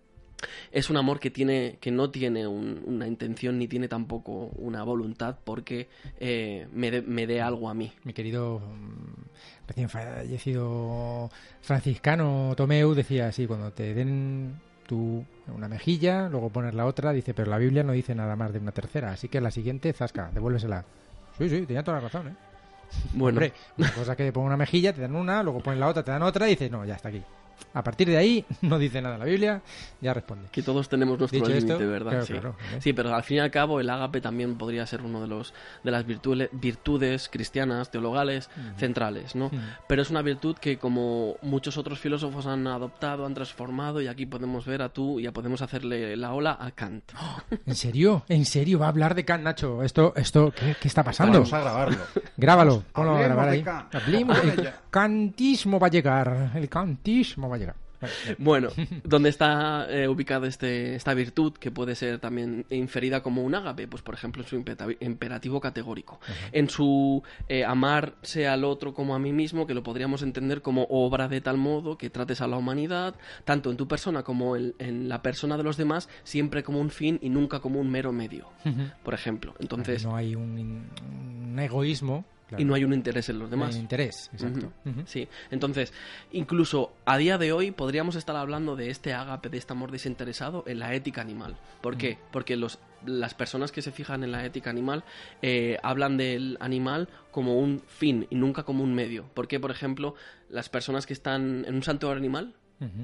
es un amor que tiene que no tiene un, una intención ni tiene tampoco una voluntad porque eh, me, de, me dé algo a mí. Mi querido mm, recién fallecido franciscano Tomeu decía así, cuando te den tu una mejilla, luego pones la otra, dice, pero la Biblia no dice nada más de una tercera, así que la siguiente, zasca, devuélvesela. Sí, sí, tenía toda la razón, ¿eh? Bueno. Hombre, una cosa que pongo una mejilla, te dan una, luego pones la otra, te dan otra, y dices, no, ya está aquí. A partir de ahí, no dice nada la Biblia, ya responde. Que todos tenemos nuestro límite, ¿verdad? Claro, sí. claro, ¿eh? sí, pero al fin y al cabo el ágape también podría ser uno de los de las virtudes, virtudes cristianas, teologales, Mm. centrales, ¿no? Pero es una virtud que como muchos otros filósofos han adoptado, han transformado y aquí podemos ver a tú, ya podemos hacerle la ola a Kant. ¿En serio? ¿En serio va a hablar de Kant, Nacho? ¿Esto, esto qué, qué está pasando? Vamos a grabarlo. Grábalo, ponlo a grabar de ahí. Kant. El cantismo va a llegar. El cantismo va a llegar. Bueno, ¿dónde está eh, ubicada este, esta virtud que puede ser también inferida como un ágape? Pues, por ejemplo, en su imperativo categórico. En su eh, amarse al otro como a mí mismo, que lo podríamos entender como obra de tal modo que trates a la humanidad, tanto en tu persona como en, en la persona de los demás, siempre como un fin y nunca como un mero medio, por ejemplo. Entonces, no hay un, un egoísmo. Claro. y no hay un interés en los No hay demás. interés, exacto. Sí, entonces, incluso a día de hoy podríamos estar hablando de este ágape, de este amor desinteresado en la ética animal. ¿Por qué? Porque los, las personas que se fijan en la ética animal eh, hablan del animal como un fin y nunca como un medio. Porque, por ejemplo, las personas que están en un santuario animal,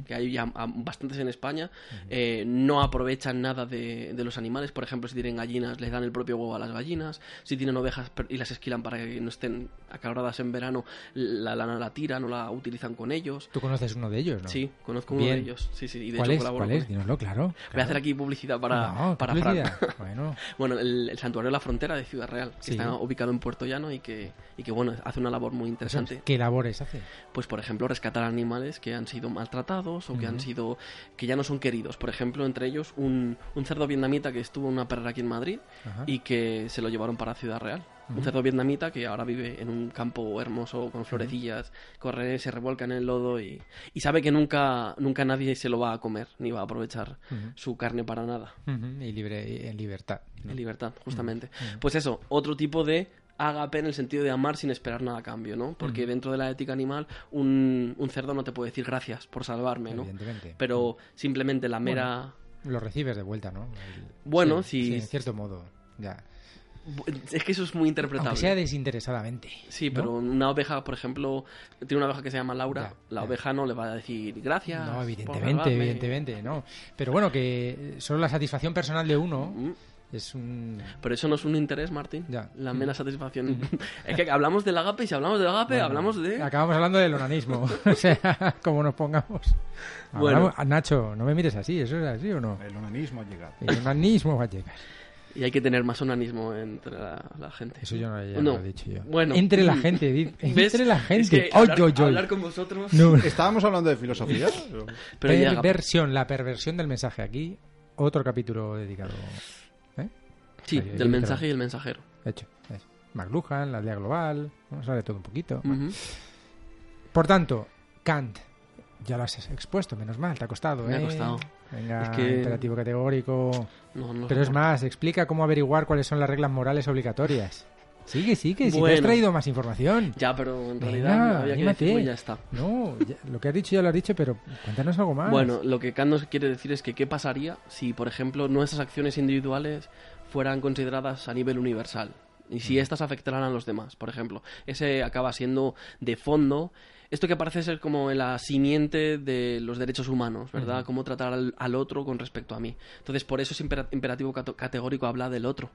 Que hay ya ah, bastantes en España, eh, no aprovechan nada de, de los animales. Por ejemplo, si tienen gallinas, les dan el propio huevo a las gallinas. Si tienen ovejas y las esquilan para que no estén acaloradas en verano, la lana la tiran o la utilizan con ellos. Tú conoces uno de ellos, ¿no? Sí, conozco uno de Bien. ellos. Sí, sí, y de ¿Cuál hecho es? ¿Cuál es? Dínoslo, claro. Voy a claro. hacer aquí publicidad para, No, para publicidad. Fran. Bueno, Bueno, el, el santuario de la frontera de Ciudad Real, que Sí. está ubicado en Puerto Llano y que, y que bueno, hace una labor muy interesante. ¿qué labores hace? pues por ejemplo rescatar animales que han sido maltratados o que han sido que ya no son queridos. Por ejemplo entre ellos un, un cerdo vietnamita que estuvo en una perra aquí en Madrid y que se lo llevaron para Ciudad Real. Un cerdo vietnamita que ahora vive en un campo hermoso con florecillas corre se revuelca en el lodo y, y sabe que nunca nunca nadie se lo va a comer ni va a aprovechar su carne para nada. Y libre, en libertad. ¿no? en libertad, justamente. Pues eso, otro tipo de agape en el sentido de amar sin esperar nada a cambio, ¿no? Porque dentro de la ética animal, un, un cerdo no te puede decir gracias por salvarme, ¿no? Evidentemente. Pero simplemente la mera... Lo recibes de vuelta, ¿no? El- Bueno, sí, si- sí, en cierto modo. Ya. Es que eso es muy interpretable. Aunque sea desinteresadamente. Sí, ¿no? pero una oveja, por ejemplo, tiene una oveja que se llama Laura, Ya, la ya. oveja no le va a decir gracias. No, evidentemente, salvarme". evidentemente, no. Pero bueno, que solo la satisfacción personal de uno Mm. Es un... Pero eso no es un interés, Martín. Ya. La mera satisfacción. es que hablamos del agape y si hablamos del agape, Bueno, hablamos de... Acabamos hablando del onanismo. o sea, como nos pongamos. Bueno. Hablamos- Nacho, no me mires así, ¿eso es así o no? El onanismo ha llegado. El onanismo va a llegar. Y hay que tener más onanismo entre la, la gente. Eso yo no, ya No. lo he dicho yo. Bueno. Entre la gente, di- ¿Ves? entre la Es gente. que hablar, oy, oy. hablar con vosotros... No, ¿Estábamos hablando de filosofía? Pero ya, perversión, la perversión del mensaje. Aquí, otro capítulo dedicado. Sí, Ahí, del mensaje y el mensajero. Hecho. es. McLuhan, la aldea global, hablar de todo un poquito. Ujú. Por tanto, Kant, Ya lo has expuesto, menos mal, te ha costado, Me ¿eh? ha costado. Venga, Es que- imperativo categórico. No, no Pero es más, explica cómo averiguar cuáles son las reglas morales obligatorias. Sigue, sigue, si te has Bueno. traído más información. Ya, pero en Venga, realidad había que anímate. decirlo y ya está. No, ya- lo que has dicho ya lo has dicho, pero cuéntanos algo más. Bueno, lo que Kant nos quiere decir es que qué pasaría si, por ejemplo, nuestras acciones individuales fueran consideradas a nivel universal y si estas afectaran a los demás, por ejemplo. Ese acaba siendo de fondo esto que parece ser como la simiente de los derechos humanos, ¿verdad? Cómo tratar al, al otro con respecto a mí. Entonces, por eso impera- imperativo categórico habla del otro.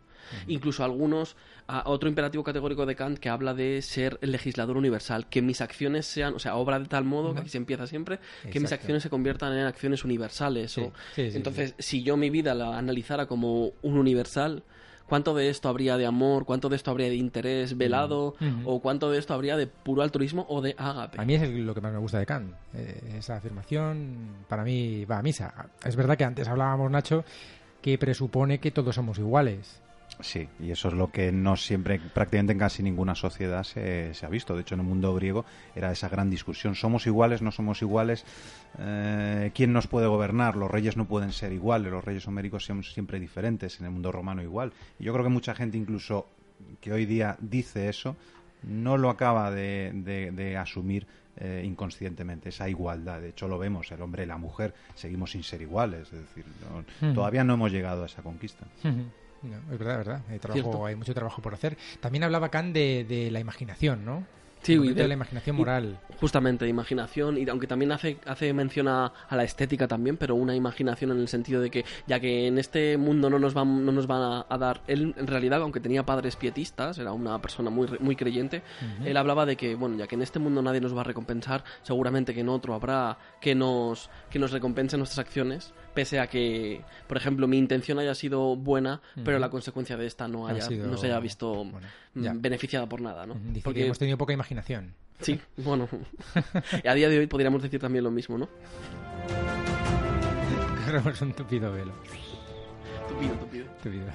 Incluso algunos, a- otro imperativo categórico de Kant que habla de ser el legislador universal, que mis acciones sean, o sea, obra de tal modo, que aquí se empieza siempre, que mis acciones se conviertan en acciones universales. Sí, o- sí, sí, entonces, si yo mi vida la analizara como un universal, ¿cuánto de esto habría de amor? ¿Cuánto de esto habría de interés velado? Ujú. ¿O cuánto de esto habría de puro altruismo o de ágape? A mí es lo que más me gusta de Kant. Eh, esa afirmación, para mí, va a misa. Es verdad que antes hablábamos, Nacho, que presupone que todos somos iguales. Sí, y eso es lo que no siempre, prácticamente en casi ninguna sociedad se, se ha visto. De hecho, en el mundo griego era esa gran discusión. ¿Somos iguales? ¿No somos iguales? Eh, ¿Quién nos puede gobernar? Los reyes no pueden ser iguales. Los reyes homéricos son siempre diferentes. En el mundo romano igual. Y yo creo que mucha gente incluso que hoy día dice eso no lo acaba de, de- de asumir eh, inconscientemente, esa igualdad. De hecho, lo vemos, el hombre y la mujer seguimos sin ser iguales. Es decir, no- todavía no hemos llegado a esa conquista. No, es verdad, es verdad. Hay, trabajo, hay mucho trabajo por hacer. También hablaba Kant de, de la imaginación, ¿no? Sí, y de- la imaginación moral. Justamente, imaginación, y aunque también hace, hace mención a, a la estética también, pero una imaginación en el sentido de que, ya que en este mundo no nos van, no nos van a, a dar, él en realidad, aunque tenía padres pietistas, era una persona muy, muy creyente, él hablaba de que, bueno, ya que en este mundo nadie nos va a recompensar, seguramente que en otro habrá que nos, que nos recompense nuestras acciones, pese a que, por ejemplo, mi intención haya sido buena, pero la consecuencia de esta no, Ha haya, sido- no se haya visto bueno, mm, beneficiada por nada, ¿no? Dice que Porque- hemos tenido poca imaginación. Sí, bueno. Y a día de hoy podríamos decir también lo mismo, ¿no? Corremos un tupido velo. Tupido, tupido. Tupido.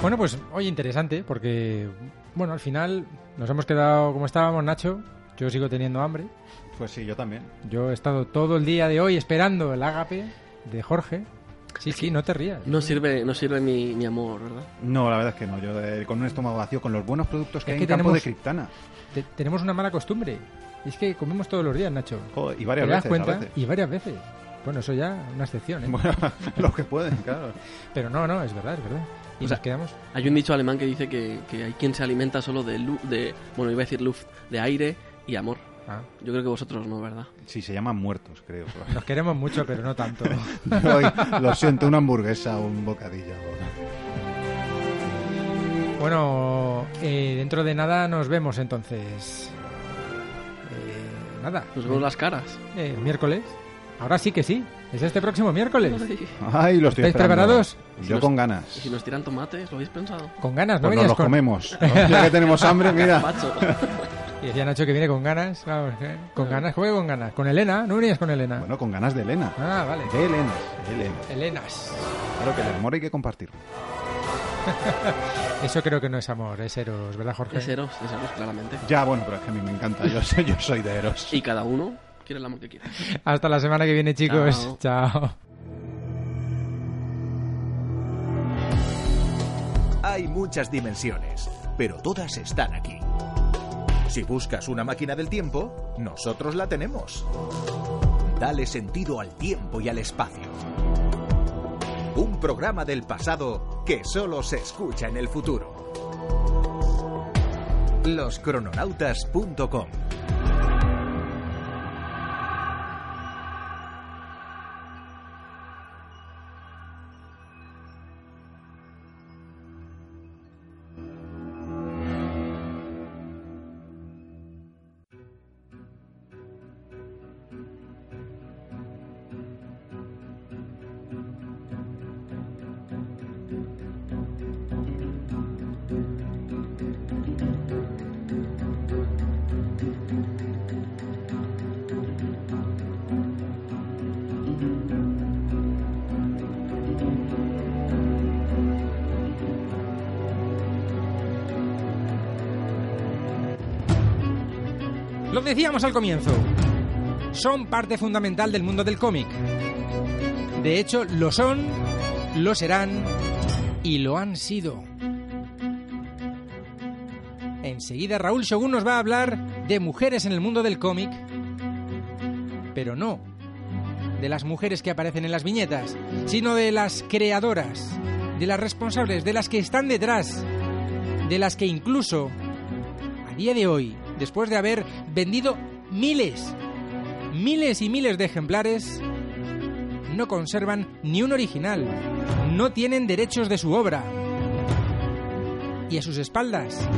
Bueno, pues oye, interesante, porque, bueno, al final nos hemos quedado como estábamos, Nacho. Yo sigo teniendo hambre. Pues sí, yo también. Yo he estado todo el día de hoy esperando el ágape de Jorge. Sí, sí, no te rías. No sirve, no sirve mi, mi amor, ¿verdad? No, la verdad es que no. Yo eh, con un estómago vacío, con los buenos productos que Es hay que en campo tenemos- de Criptana. Te- tenemos una mala costumbre. Es que comemos todos los días, Nacho. Joder, y ¿Te varias das veces, cuenta? a veces. Y varias veces. Bueno, eso ya una excepción, ¿eh? Bueno, los que pueden, claro. Pero no, no, es verdad, es verdad. Y O nos quedamos... Hay un dicho alemán que dice que, que hay quien se alimenta solo de, lu- de, bueno, iba a decir luft, de aire y amor. Ah, Yo creo que vosotros no, ¿verdad? Sí, se llaman muertos, creo. nos queremos mucho, pero no tanto. Hoy, lo siento, una hamburguesa o un bocadillo. Bueno, eh, dentro de nada nos vemos entonces. Eh, nada. Nos vemos las caras. Eh, miércoles. Ahora sí que sí. Es este próximo miércoles. Ay, lo estoy ¿Estáis preparados? Yo con ganas. ¿Y si nos tiran tomates? ¿Lo habéis pensado? Con ganas, ¿no? Pues nos Venías los con... comemos. Ya que tenemos hambre, mira. Y decía Nacho que viene con ganas. Vamos, ¿eh? Con ganas, ¿cómo que con ganas? ¿Con Elena? ¿No venías con Elena? Bueno, con ganas de Elena. Ah, vale. De Elena. de Elena. Elenas. Claro que el amor hay que compartirlo. Eso creo que no es amor, es Eros, ¿verdad, Jorge? Es Eros, es Eros, claramente. Ya, bueno, pero es que a mí me encanta. Yo soy, yo soy de Eros. Y cada uno quiere el amor que quiere. Hasta la semana que viene, chicos. Chao. Hay muchas dimensiones, pero todas están aquí. Si buscas una máquina del tiempo, nosotros la tenemos. Dale sentido al tiempo y al espacio. Un programa del pasado que solo se escucha en el futuro. Loscrononautas.com decíamos al comienzo. Son parte fundamental del mundo del cómic. De hecho, lo son, lo serán y lo han sido. Enseguida Raúl Shogun nos va a hablar de mujeres en el mundo del cómic, pero no de las mujeres que aparecen en las viñetas, sino de las creadoras, de las responsables, de las que están detrás, de las que incluso a día de hoy, después de haber vendido miles, miles y miles de ejemplares, no conservan ni un original, no tienen derechos de su obra. Y a sus espaldas,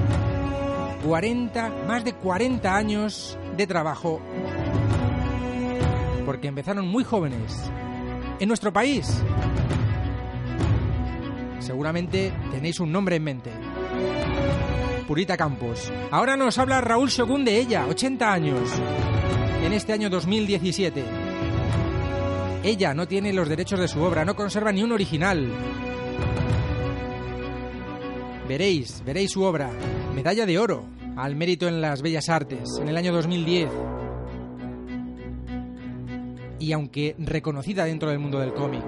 40, más de 40 años de trabajo. Porque empezaron muy jóvenes. En nuestro país. Seguramente tenéis un nombre en mente. Purita Campos. Ahora nos habla Raúl Shogun de ella, 80 años. En este año 2017. Ella no tiene los derechos de su obra, no conserva ni un original. Veréis, veréis su obra. Medalla de oro al mérito en las bellas artes en el año 2010. Y aunque reconocida dentro del mundo del cómic,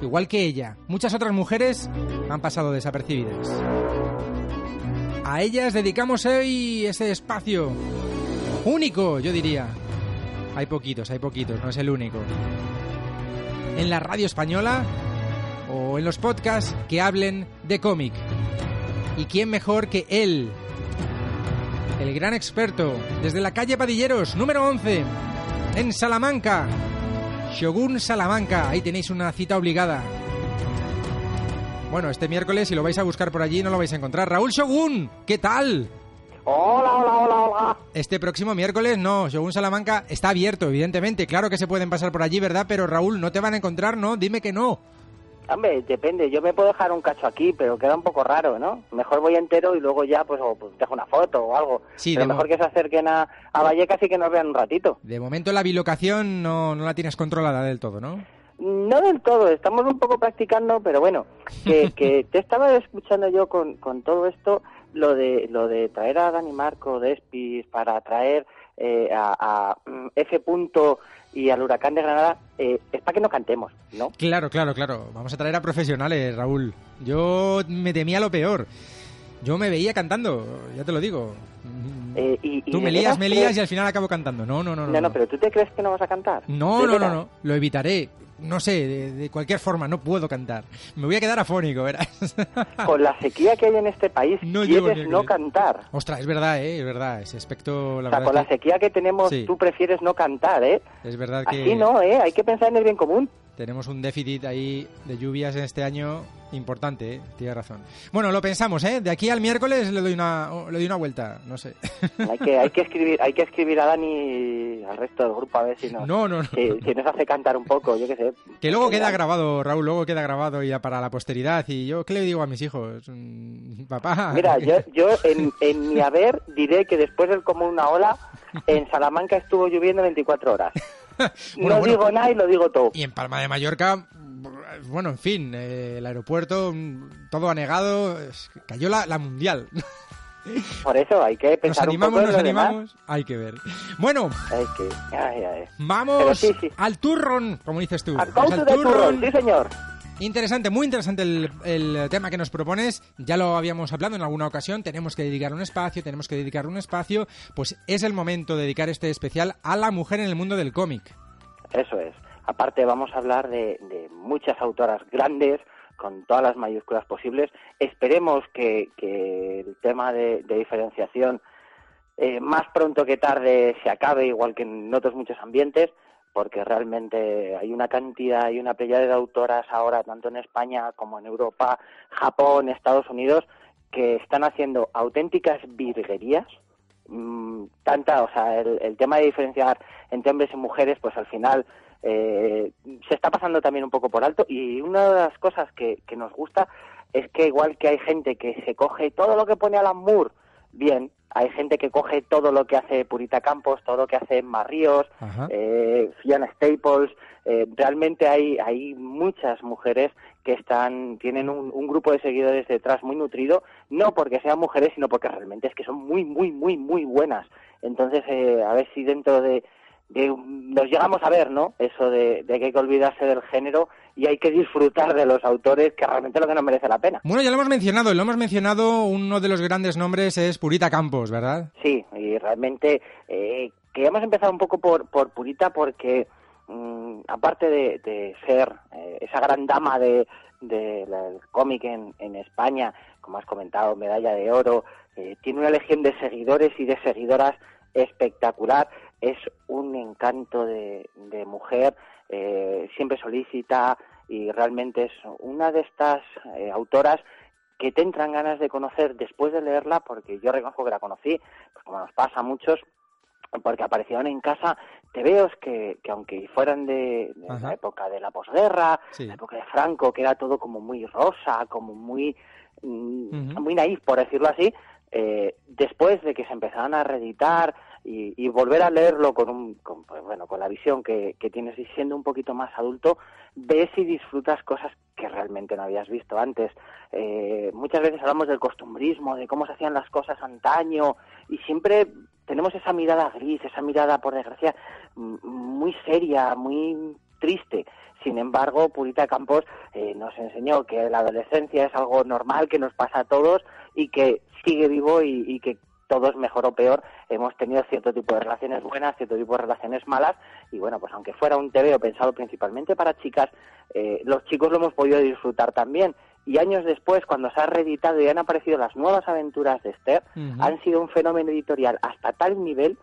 igual que ella, muchas otras mujeres han pasado desapercibidas. A ellas dedicamos hoy ese espacio único, yo diría. Hay poquitos, hay poquitos, no es el único. En la radio española o en los podcasts que hablen de cómic. ¿Y quién mejor que él? El gran experto, desde la calle Padilleros, número 11, en Salamanca. Shogun Salamanca, ahí tenéis una cita obligada. Bueno, este miércoles, si lo vais a buscar por allí, no lo vais a encontrar. Raúl Shogun, ¿qué tal? Hola, hola, hola, hola. Este próximo miércoles no, Shogun Salamanca está abierto, evidentemente. Claro que se pueden pasar por allí, ¿verdad? Pero Raúl, no te van a encontrar, ¿no? Dime que no. Hombre, depende. Yo me puedo dejar un cacho aquí, pero queda un poco raro, ¿no? Mejor voy entero y luego ya, pues, o, pues dejo una foto o algo. Sí, pero mejor que se acerquen a, a Vallecas y que nos vean un ratito. De momento la bilocación no, no la tienes controlada del todo, ¿no? No del todo, estamos un poco practicando, pero bueno, que, que te estaba escuchando yo con, con todo esto, lo de lo de traer a Dani Marco de Espis para traer eh, a, a, mm, F. Punto y al Huracán de Granada, eh, es para que no cantemos, ¿no? Claro, claro, claro. Vamos a traer a profesionales, Raúl. Yo me temía lo peor. Yo me veía cantando, ya te lo digo. Eh, y, y Tú me lías, me lías y al final acabo cantando. No, no, no. No, no, pero ¿tú te crees que no vas a cantar? No, ¿De no, no, no. Lo evitaré. No sé, de, de cualquier forma, no puedo cantar. Me voy a quedar afónico, verás. Con la sequía que hay en este país, No quieres no cantar. Ostras, es verdad, ¿eh? Es verdad. Ese aspecto, la o sea, verdad con la sequía que tenemos, Sí. tú prefieres no cantar, ¿eh? es verdad que Así no, ¿eh? Hay que pensar en el bien común. Tenemos un déficit ahí de lluvias en este año importante, ¿eh? Tienes razón. Bueno, lo pensamos, ¿eh? De aquí al miércoles le doy una, le doy una vuelta, no sé. Hay que, hay que escribir, hay que escribir a Dani y al resto del grupo a ver si nos, No, no, no. si, si nos hace cantar un poco, yo qué sé. Que luego queda grabado, Raúl, luego queda grabado ya para la posteridad. Y yo, ¿qué le digo a mis hijos? Mm, Papá. Mira, yo, yo en, en mi haber diré que después del como una ola, en Salamanca estuvo lloviendo 24 horas. Bueno, no bueno. digo nada y lo digo todo. Y en Palma de Mallorca, bueno, en fin, eh, el aeropuerto, mm, todo anegado, cayó la, la mundial. Por eso hay que Nos pensar un animamos, en nos demás. animamos, hay que ver. Bueno, Hay que, ay, ay. Pero vamos sí, sí. al turrón, como dices tú. Al turrón, sí señor. Interesante, muy interesante el, el tema que nos propones. Ya lo habíamos hablado en alguna ocasión. Tenemos que dedicar un espacio, tenemos que dedicar un espacio. Pues es el momento de dedicar este especial a la mujer en el mundo del cómic. Eso es. Aparte vamos a hablar de, de muchas autoras grandes, con todas las mayúsculas posibles. Esperemos que, el tema de, de diferenciación eh, más pronto que tarde se acabe, igual que en otros muchos ambientes, porque realmente hay una cantidad y una playa de autoras ahora, tanto en España como en Europa, Japón, Estados Unidos, que están haciendo auténticas virguerías. Mm, tanta, o sea, el, el tema de diferenciar entre hombres y mujeres, pues al final eh, se está pasando también un poco por alto. Y una de las cosas que, que nos gusta es que igual que hay gente que se coge todo lo que pone Alan Moore, bien. Hay gente que coge todo lo que hace Purita Campos, todo lo que hace Marríos, eh, Fiona Staples. Eh, realmente hay, hay muchas mujeres que están tienen un, un, grupo de seguidores detrás muy nutrido, no porque sean mujeres, sino porque realmente es que son muy, muy, muy, muy buenas. Entonces, eh, a ver si dentro de, nos llegamos a ver, ¿no? Eso de, que hay que olvidarse del género y hay que disfrutar de los autores, que realmente es lo que nos merece la pena. Bueno, ya lo hemos mencionado, lo hemos mencionado, uno de los grandes nombres es Purita Campos, ¿verdad? Sí, y realmente eh, queríamos empezar un poco por, por Purita porque, mm, aparte de, ser eh, esa gran dama de, del cómic en, en España, como has comentado, medalla de oro, eh, tiene una legión de seguidores y de seguidoras espectacular es un encanto de, mujer, eh, siempre solicita y realmente es una de estas eh, autoras que te entran ganas de conocer después de leerla, porque yo reconozco que la conocí, pues como nos pasa a muchos, porque aparecieron en casa. Tebeos que, que aunque fueran de, la época de la posguerra, la época de Franco, que era todo como muy rosa, como muy, mm, muy naif, por decirlo así, eh, después de que se empezaron a reeditar y, volver a leerlo con, un, pues bueno, con la visión que, tienes y siendo un poquito más adulto, ves y disfrutas cosas que realmente no habías visto antes. Eh, muchas veces hablamos del costumbrismo, de cómo se hacían las cosas antaño y siempre tenemos esa mirada gris, esa mirada, por desgracia, muy seria, muy triste. Sin embargo, Purita Campos eh, nos enseñó que la adolescencia es algo normal, que nos pasa a todos y que sigue vivo y, que todos, mejor o peor, hemos tenido cierto tipo de relaciones buenas, cierto tipo de relaciones malas, y bueno, pues aunque fuera un TVO pensado principalmente para chicas, eh, los chicos lo hemos podido disfrutar también. Y años después, cuando se ha reeditado y han aparecido las nuevas aventuras de Esther, han sido un fenómeno editorial hasta tal nivel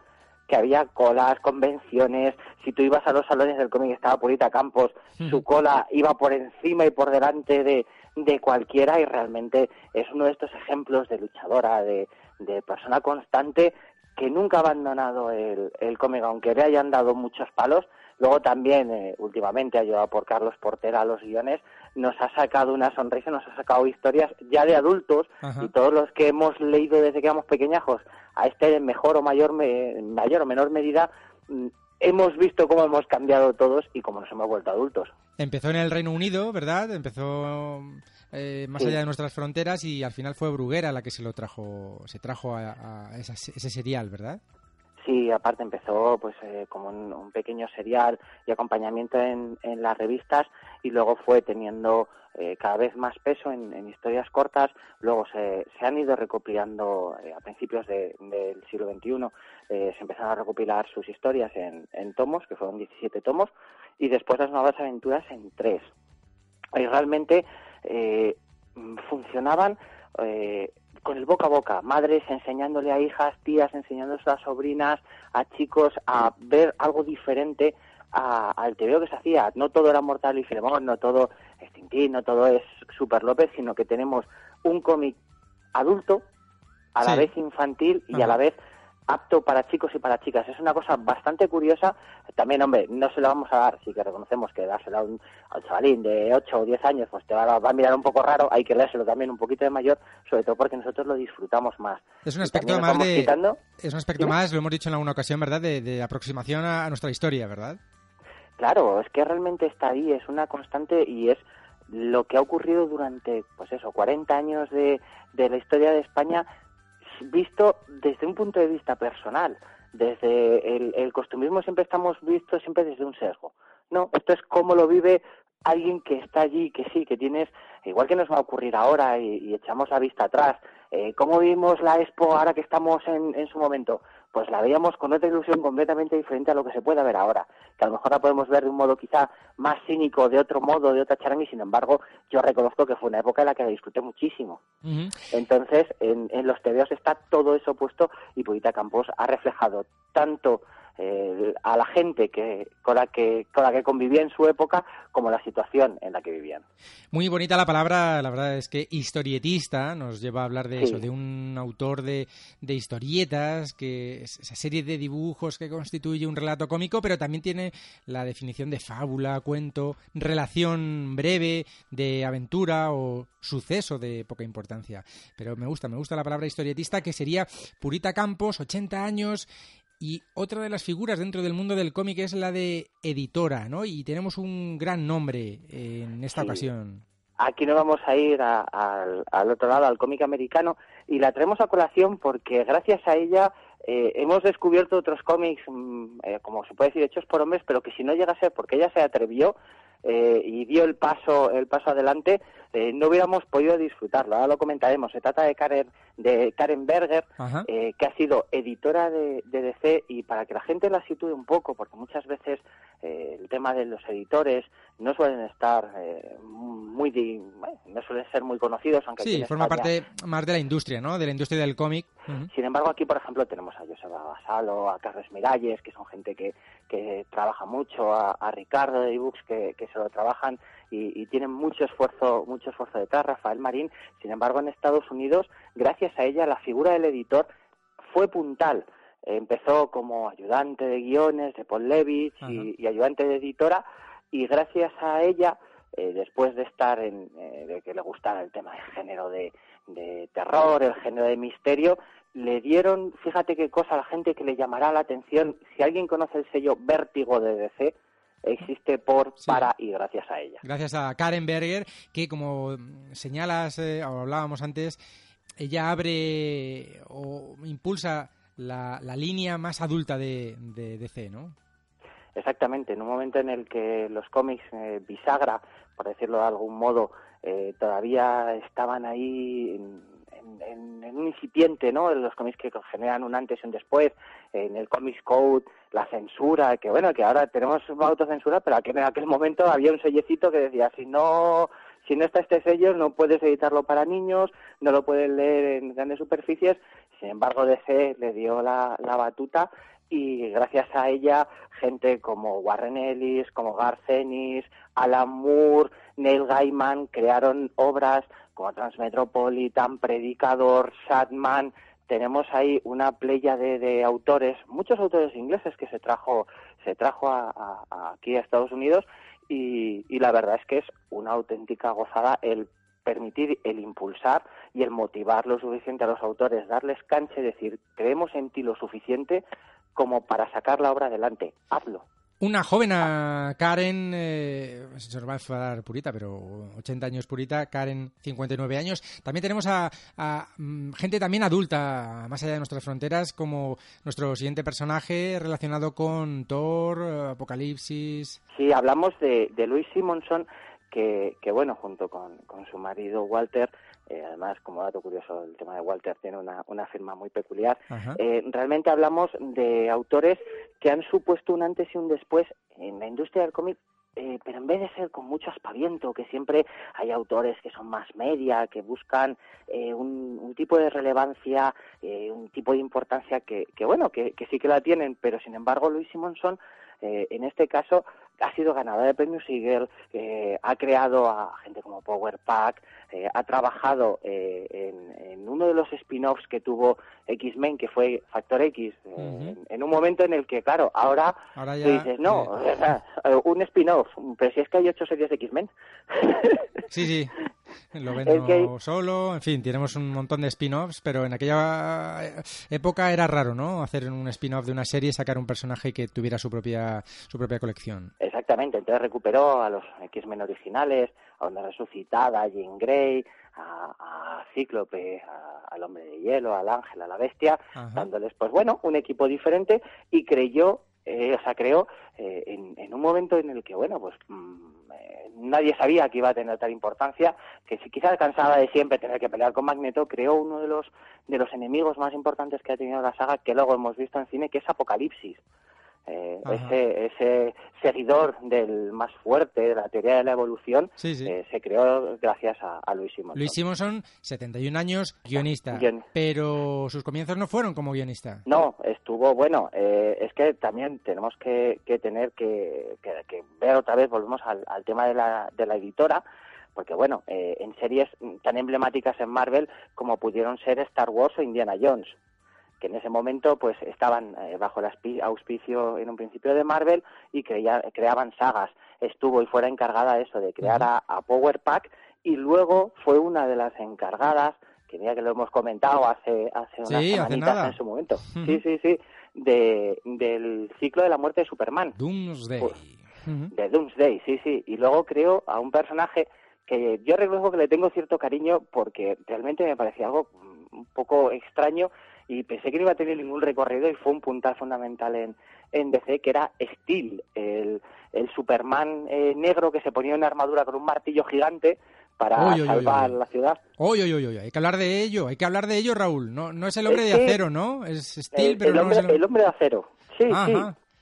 que había colas, convenciones, si tú ibas a los salones del cómic estaba Purita Campos, su cola iba por encima y por delante de, de cualquiera y realmente es uno de estos ejemplos de luchadora, de, de persona constante que nunca ha abandonado el, el cómic, aunque le hayan dado muchos palos. Luego también, eh, últimamente, ayudado por Carlos Portera a los guiones, nos ha sacado una sonrisa, nos ha sacado historias ya de adultos y todos los que hemos leído desde que éramos pequeñajos a este en mejor o mayor, mayor o menor medida, mm, hemos visto cómo hemos cambiado todos y cómo nos hemos vuelto adultos. Empezó en el Reino Unido, ¿verdad? Empezó eh, más allá de nuestras fronteras y al final fue Bruguera la que se lo trajo, se trajo a, ese serial, ¿verdad? Sí, aparte empezó pues eh, como un, pequeño serial y acompañamiento en, las revistas y luego fue teniendo eh, cada vez más peso en, historias cortas. Luego se, se han ido recopilando a principios del siglo XXI, se empezaron a recopilar sus historias en, en tomos, que fueron 17 tomos, y después las nuevas aventuras en tres. Y realmente eh, funcionaban eh, con el boca a boca, madres enseñándole a hijas, tías enseñándole a sobrinas, a chicos a ver algo diferente al TVO que se hacía. No todo era Mortal y Filemón, no todo Tintín, no todo es Super López, sino que tenemos un cómic adulto, a la vez infantil y a la vez apto para chicos y para chicas. Es una cosa bastante curiosa. También, hombre, no se lo vamos a dar, sí que reconocemos que dárselo a un, chavalín de 8 o 10 años, pues te va, a mirar un poco raro, hay que leérselo también un poquito de mayor, sobre todo porque nosotros lo disfrutamos más. Es un aspecto más de... Es un aspecto más, lo hemos dicho en alguna ocasión, ¿verdad?, de, aproximación a, nuestra historia, ¿verdad? Claro, es que realmente está ahí, es una constante y es lo que ha ocurrido durante, pues eso, 40 años de, de la historia de España visto desde un punto de vista personal. Desde el, el costumbrismo siempre estamos vistos siempre desde un sesgo. No, esto es cómo lo vive alguien que está allí, que sí, que tienes, igual que nos va a ocurrir ahora y, echamos la vista atrás, eh, ¿cómo vimos la Expo ahora que estamos en, en, su momento? Pues la veíamos con otra ilusión completamente diferente a lo que se puede ver ahora, que a lo mejor la podemos ver de un modo quizá más cínico, de otro modo, de otra charanga, y sin embargo yo reconozco que fue una época en la que la disfruté muchísimo. Entonces, en, en los TVOs está todo eso puesto y Purita Campos ha reflejado tanto eh, a la gente que con la que con la que convivía en su época como la situación en la que vivían. Muy bonita la palabra, la verdad es que historietista nos lleva a hablar de eso, de un autor de, de historietas, que es esa serie de dibujos que constituye un relato cómico, pero también tiene la definición de fábula, cuento, relación breve, de aventura o suceso de poca importancia. Pero me gusta, me gusta la palabra historietista, que sería Purita Campos, 80 años, y otra de las figuras dentro del mundo del cómic es la de editora, ¿no? Y tenemos un gran nombre en esta ocasión. Aquí nos vamos a ir al otro lado, al cómic americano, y la traemos a colación porque gracias a ella eh, hemos descubierto otros cómics, mm, eh, como se puede decir, hechos por hombres, pero que si no llega a ser porque ella se atrevió eh, y dio el paso, el paso adelante, eh, no hubiéramos podido disfrutarlo. Ahora lo comentaremos. Se trata de Karen, de Karen Berger, eh, que ha sido editora de, DC y para que la gente la sitúe un poco, porque muchas veces el tema de los editores no suelen estar muy, no suelen ser muy conocidos, aunque sí, forma parte más de la industria, ¿no? De la industria del cómic. Sin embargo, aquí, por ejemplo, tenemos a Joseba Basalo, a Carles Miralles, que son gente que, que trabaja mucho, a, Ricardo de ebooks que, que se lo trabajan y, tienen mucho esfuerzo, mucho esfuerzo detrás, Rafael Marín. Sin embargo, en Estados Unidos, gracias a ella, la figura del editor fue puntal. Empezó como ayudante de guiones de Paul Levitz y, ayudante de editora, y gracias a ella, eh, después de estar en, eh, de que le gustara el tema del género de, de terror, el género de misterio, le dieron, fíjate qué cosa, a la gente que le llamará la atención, si alguien conoce el sello Vértigo de DC, existe por, para y gracias a ella. Gracias a Karen Berger, que como señalas eh, o hablábamos antes, ella abre o impulsa la, línea más adulta de, de, DC, ¿no? Exactamente, en un momento en el que los cómics eh, bisagra, por decirlo de algún modo, eh, todavía estaban ahí en, un incipiente, ¿no? En los cómics que generan un antes y un después, en el Comics Code, la censura, que bueno, que ahora tenemos autocensura, pero en aquel momento había un sellecito que decía, si no si no está este sello no puedes editarlo para niños, no lo puedes leer en grandes superficies, sin embargo DC le dio la, la batuta y gracias a ella gente como Warren Ellis, como Garth Ennis, Alan Moore, Neil Gaiman crearon obras como Transmetropolitan, Predicador, Sadman, tenemos ahí una playa de, autores, muchos autores ingleses que se trajo, se trajo aquí a Estados Unidos y, y, la verdad es que es una auténtica gozada el permitir, el impulsar y el motivar lo suficiente a los autores, darles cancha y decir, creemos en ti lo suficiente como para sacar la obra adelante, hazlo. Una joven Karen, eh, se nos va a enfadar Purita, pero 80 años Purita, Karen 59 años. También tenemos a, mm, gente también adulta, más allá de nuestras fronteras, como nuestro siguiente personaje relacionado con Thor, Apocalipsis. Sí, hablamos de, de Louis Simonson, que, que bueno, junto con, con su marido Walter, eh, además, como dato curioso, el tema de Walter tiene una, una firma muy peculiar. Eh, realmente hablamos de autores que han supuesto un antes y un después en la industria del cómic eh, pero en vez de ser con mucho aspaviento, que siempre hay autores que son más media, que buscan un, un, tipo de relevancia, un tipo de importancia que, que bueno, que, que, sí que la tienen, pero sin embargo Luis Simonson en este caso ha sido ganadora de premios Eagle, eh, ha creado a gente como Power Pack, eh, ha trabajado eh, en, uno de los spin-offs que tuvo X-Men, que fue Factor X, en, un momento en el que, claro, ahora, dices, no, un spin-off, pero si es que hay ocho series de X-Men. sí, sí. Lo vendo solo, en fin, tenemos un montón de spin-offs, pero en aquella época era raro, ¿no? Hacer un spin-off de una serie y sacar un personaje que tuviera su propia, su propia colección. Exactamente, entonces recuperó a los X-Men originales, a Onda Resucitada, a Jean Grey, a, Cíclope, al Hombre de Hielo, al Ángel, a la Bestia, dándoles, pues bueno, un equipo diferente y creyó eh, o sea, creó eh, en, un momento en el que, bueno, pues mm, eh, nadie sabía que iba a tener tal importancia, que si quizás cansaba de siempre tener que pelear con Magneto, creó uno de los, de los enemigos más importantes que ha tenido la saga, que luego hemos visto en cine, que es Apocalipsis. Eh, ese, ese seguidor del más fuerte de la teoría de la evolución eh, se creó gracias a, a Luis Simonson. Luis Simonson, 71 años, guionista, pero sus comienzos no fueron como guionista. No, estuvo, bueno, eh, es que también tenemos que, tener que, ver otra vez, volvemos al, tema de la, de la editora, porque bueno, en series tan emblemáticas en Marvel como pudieron ser Star Wars o Indiana Jones, que en ese momento pues estaban eh, bajo el auspicio en un principio de Marvel y creaban sagas. Estuvo y fuera encargada eso de crear a, Power Pack y luego fue una de las encargadas que mira que lo hemos comentado hace hace unas semanitas en su momento. Sí, sí, sí, de, del ciclo de la muerte de Superman. Doomsday. Pues, de Doomsday, sí, sí. Y luego creo a un personaje que yo reconozco que le tengo cierto cariño porque realmente me parecía algo un poco extraño y pensé que no iba a tener ningún recorrido y fue un puntal fundamental en, en DC que era Steel, el, el Superman eh, negro que se ponía una armadura con un martillo gigante para salvar la ciudad. Oye, oye, oye, hay que hablar de ello, hay que hablar de ello, Raúl. No, no es el hombre de acero, ¿no? Es Steel, pero el hombre, no es el... hombre de acero. Sí, sí.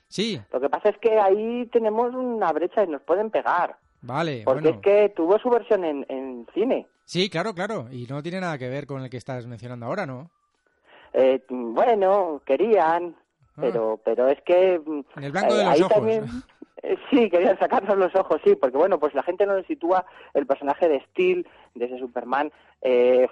Sí. Lo que pasa es que ahí tenemos una brecha y nos pueden pegar. Vale, Porque es que tuvo su versión en, en cine. Sí, claro, claro. Y no tiene nada que ver con el que estás mencionando ahora, ¿no? Eh, bueno, querían, ah. pero pero es que... En el blanco de eh, los ojos. También, eh, sí, querían sacarnos los ojos, sí, porque bueno, pues la gente no le sitúa el personaje de Steel, de ese Superman,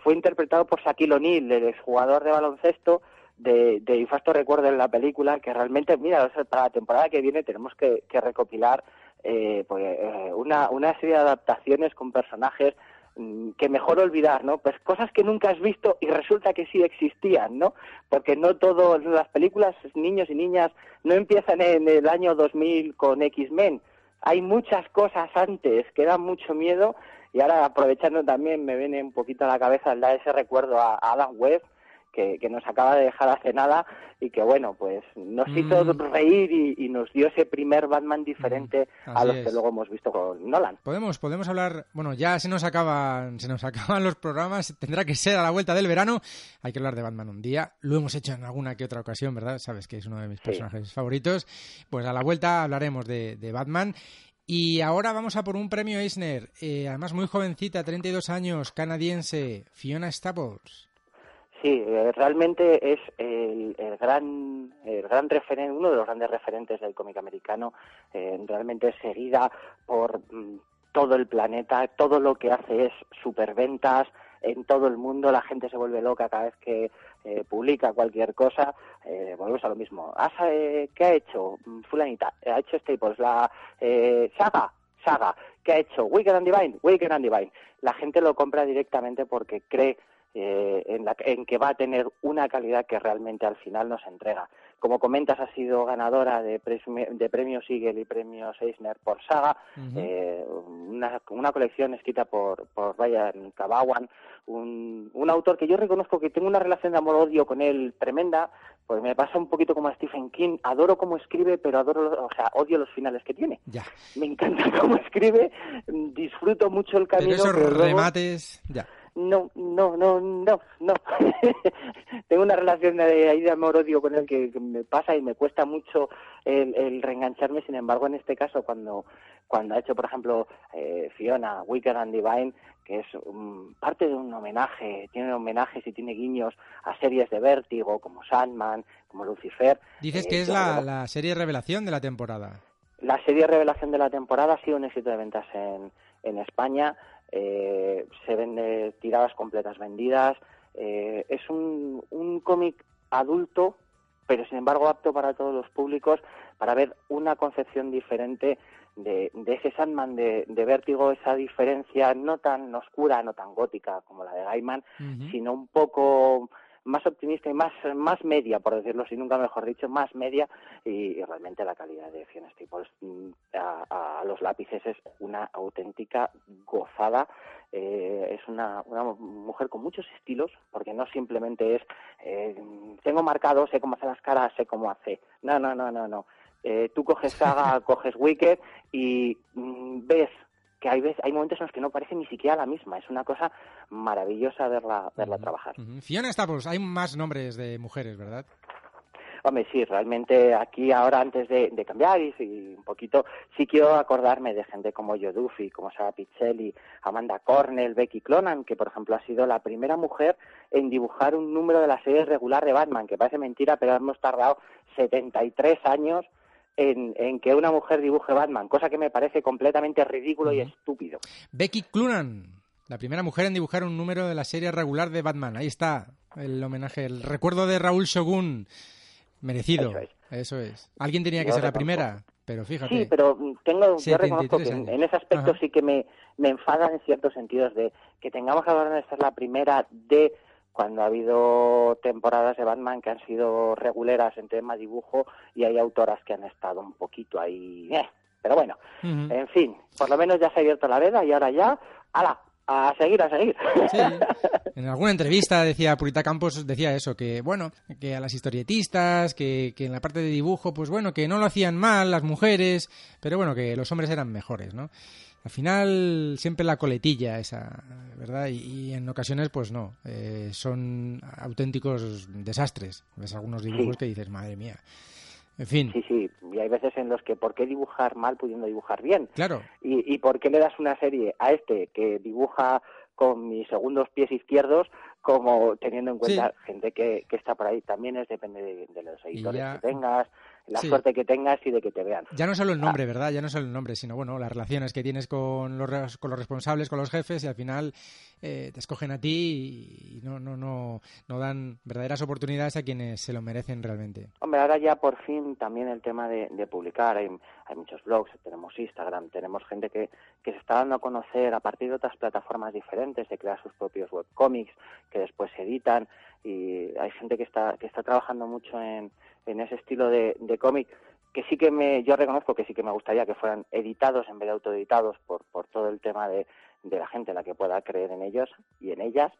fue interpretado por Shaquille O'Neal, el exjugador de baloncesto, de, de Infasto Recuerdo en la película, que realmente, mira, para la temporada que viene tenemos que, recopilar pues, una, una serie de adaptaciones con personajes que mejor olvidar, ¿no? Pues cosas que nunca has visto y resulta que sí existían, ¿no? Porque no todas las películas, niños y niñas, no empiezan en el año 2000 con X-Men. Hay muchas cosas antes que dan mucho miedo y ahora aprovechando también me viene un poquito a la cabeza el dar ese recuerdo a Adam Webb que, nos acaba de dejar hace nada y que bueno, pues nos hizo mm. reír y, nos dio ese primer Batman diferente mm, a los que luego hemos visto con Nolan. Podemos, podemos hablar, bueno, ya se nos acaban, se nos acaban los programas, tendrá que ser a la vuelta del verano, hay que hablar de Batman un día, lo hemos hecho en alguna que otra ocasión, ¿verdad? Sabes que es uno de mis personajes favoritos, pues a la vuelta hablaremos de, Batman. Y ahora vamos a por un premio Eisner, eh, además muy jovencita, 32 años, canadiense, Fiona Staples. Sí, eh, realmente es el, gran, el gran referente, uno de los grandes referentes del cómic americano. Eh, realmente es seguida por mm, todo el planeta. Todo lo que hace es superventas en todo el mundo. La gente se vuelve loca cada vez que eh, publica cualquier cosa. volvemos a lo mismo. ¿Qué ha hecho Fulanita? Ha hecho Staples. La Saga. Saga. ¿Qué ha hecho? Wicked and Divine. Wicked and Divine. La gente lo compra directamente porque cree eh, en, la, en, que va a tener una calidad que realmente al final nos entrega. Como comentas, ha sido ganadora de, de premios Eagle y premios Eisner por Saga, eh, una, una, colección escrita por, por Ryan Kabawan, un, un autor que yo reconozco que tengo una relación de amor-odio con él tremenda, pues me pasa un poquito como a Stephen King, adoro cómo escribe, pero adoro, o sea, odio los finales que tiene. Ya. Me encanta cómo escribe, disfruto mucho el camino. Pero esos remates, ya no, no, no, no, no. Tengo una relación de, ahí de amor-odio con él que, me pasa y me cuesta mucho el, reengancharme. Sin embargo, en este caso, cuando, cuando ha hecho, por ejemplo, eh, Fiona, Wicked and Divine, que es parte de un homenaje, tiene homenajes y tiene guiños a series de vértigo como Sandman, como Lucifer. Dices que eh, es la, la serie revelación de la temporada. La serie revelación de la temporada ha sido un éxito de ventas en, en España eh, se vende tiradas completas vendidas. Eh, es un, un cómic adulto, pero sin embargo apto para todos los públicos, para ver una concepción diferente de, de ese Sandman de, de, vértigo, esa diferencia no tan oscura, no tan gótica como la de Gaiman, sino un poco más optimista y más, más media, por decirlo así, nunca mejor dicho, más media y, realmente la calidad de Fiona Staples mm, a, a, los lápices es una auténtica gozada. Eh, es una, una mujer con muchos estilos, porque no simplemente es eh, tengo marcado, sé cómo hace las caras, sé cómo hace. No, no, no, no, no. Eh, tú coges Saga, coges Wicked y mm, ves que hay, veces, hay momentos en los que no parece ni siquiera la misma. Es una cosa maravillosa verla, verla trabajar. Fiona Staples, hay más nombres de mujeres, ¿verdad? Hombre, sí, realmente aquí ahora antes de, cambiar y, un poquito, sí quiero acordarme de gente como Joe Duffy, como Sarah Pichelli, Amanda Cornell, Becky Clonan, que por ejemplo ha sido la primera mujer en dibujar un número de la serie regular de Batman, que parece mentira, pero hemos tardado 73 años en, en, que una mujer dibuje Batman, cosa que me parece completamente ridículo y estúpido. Becky Clunan, la primera mujer en dibujar un número de la serie regular de Batman. Ahí está el homenaje, el recuerdo de Raúl Shogun. Merecido. Eso es. Alguien tenía que ser la primera, pero fíjate. Sí, pero tengo, yo reconozco que en, ese aspecto sí que me, me enfada en ciertos sentidos de que tengamos que hablar de ser la primera de cuando ha habido temporadas de Batman que han sido reguleras en tema dibujo y hay autoras que han estado un poquito ahí. Eh, pero bueno, en fin, por lo menos ya se ha abierto la veda y ahora ya, ¡hala! a seguir, a seguir. Sí. En alguna entrevista decía Purita Campos, decía eso, que bueno, que a las historietistas, que, que, en la parte de dibujo, pues bueno, que no lo hacían mal las mujeres, pero bueno, que los hombres eran mejores, ¿no? Al final siempre la coletilla esa, ¿verdad? Y, en ocasiones pues no, eh, son auténticos desastres. Ves algunos dibujos que dices, madre mía. En fin. Sí, sí, y hay veces en los que ¿por qué dibujar mal pudiendo dibujar bien? Claro. ¿Y, y por qué le das una serie a este que dibuja con mis segundos pies izquierdos como teniendo en cuenta gente que, que, está por ahí. También es depende de, los editores que tengas, la suerte que tengas y de que te vean. Ya no solo el nombre, ah. ¿verdad? Ya no solo el nombre, sino bueno, las relaciones que tienes con los, con los responsables, con los jefes y al final eh, te escogen a ti y no, no, no, no dan verdaderas oportunidades a quienes se lo merecen realmente. Hombre, ahora ya por fin también el tema de, publicar, hay, hay, muchos blogs, tenemos Instagram, tenemos gente que, que se está dando a conocer a partir de otras plataformas diferentes, de crear sus propios webcomics que después se editan y hay gente que está, que está trabajando mucho en en ese estilo de, cómic que sí que me, yo reconozco que sí que me gustaría que fueran editados en vez de autoeditados por, por todo el tema de, de la gente la que pueda creer en ellos y en ellas,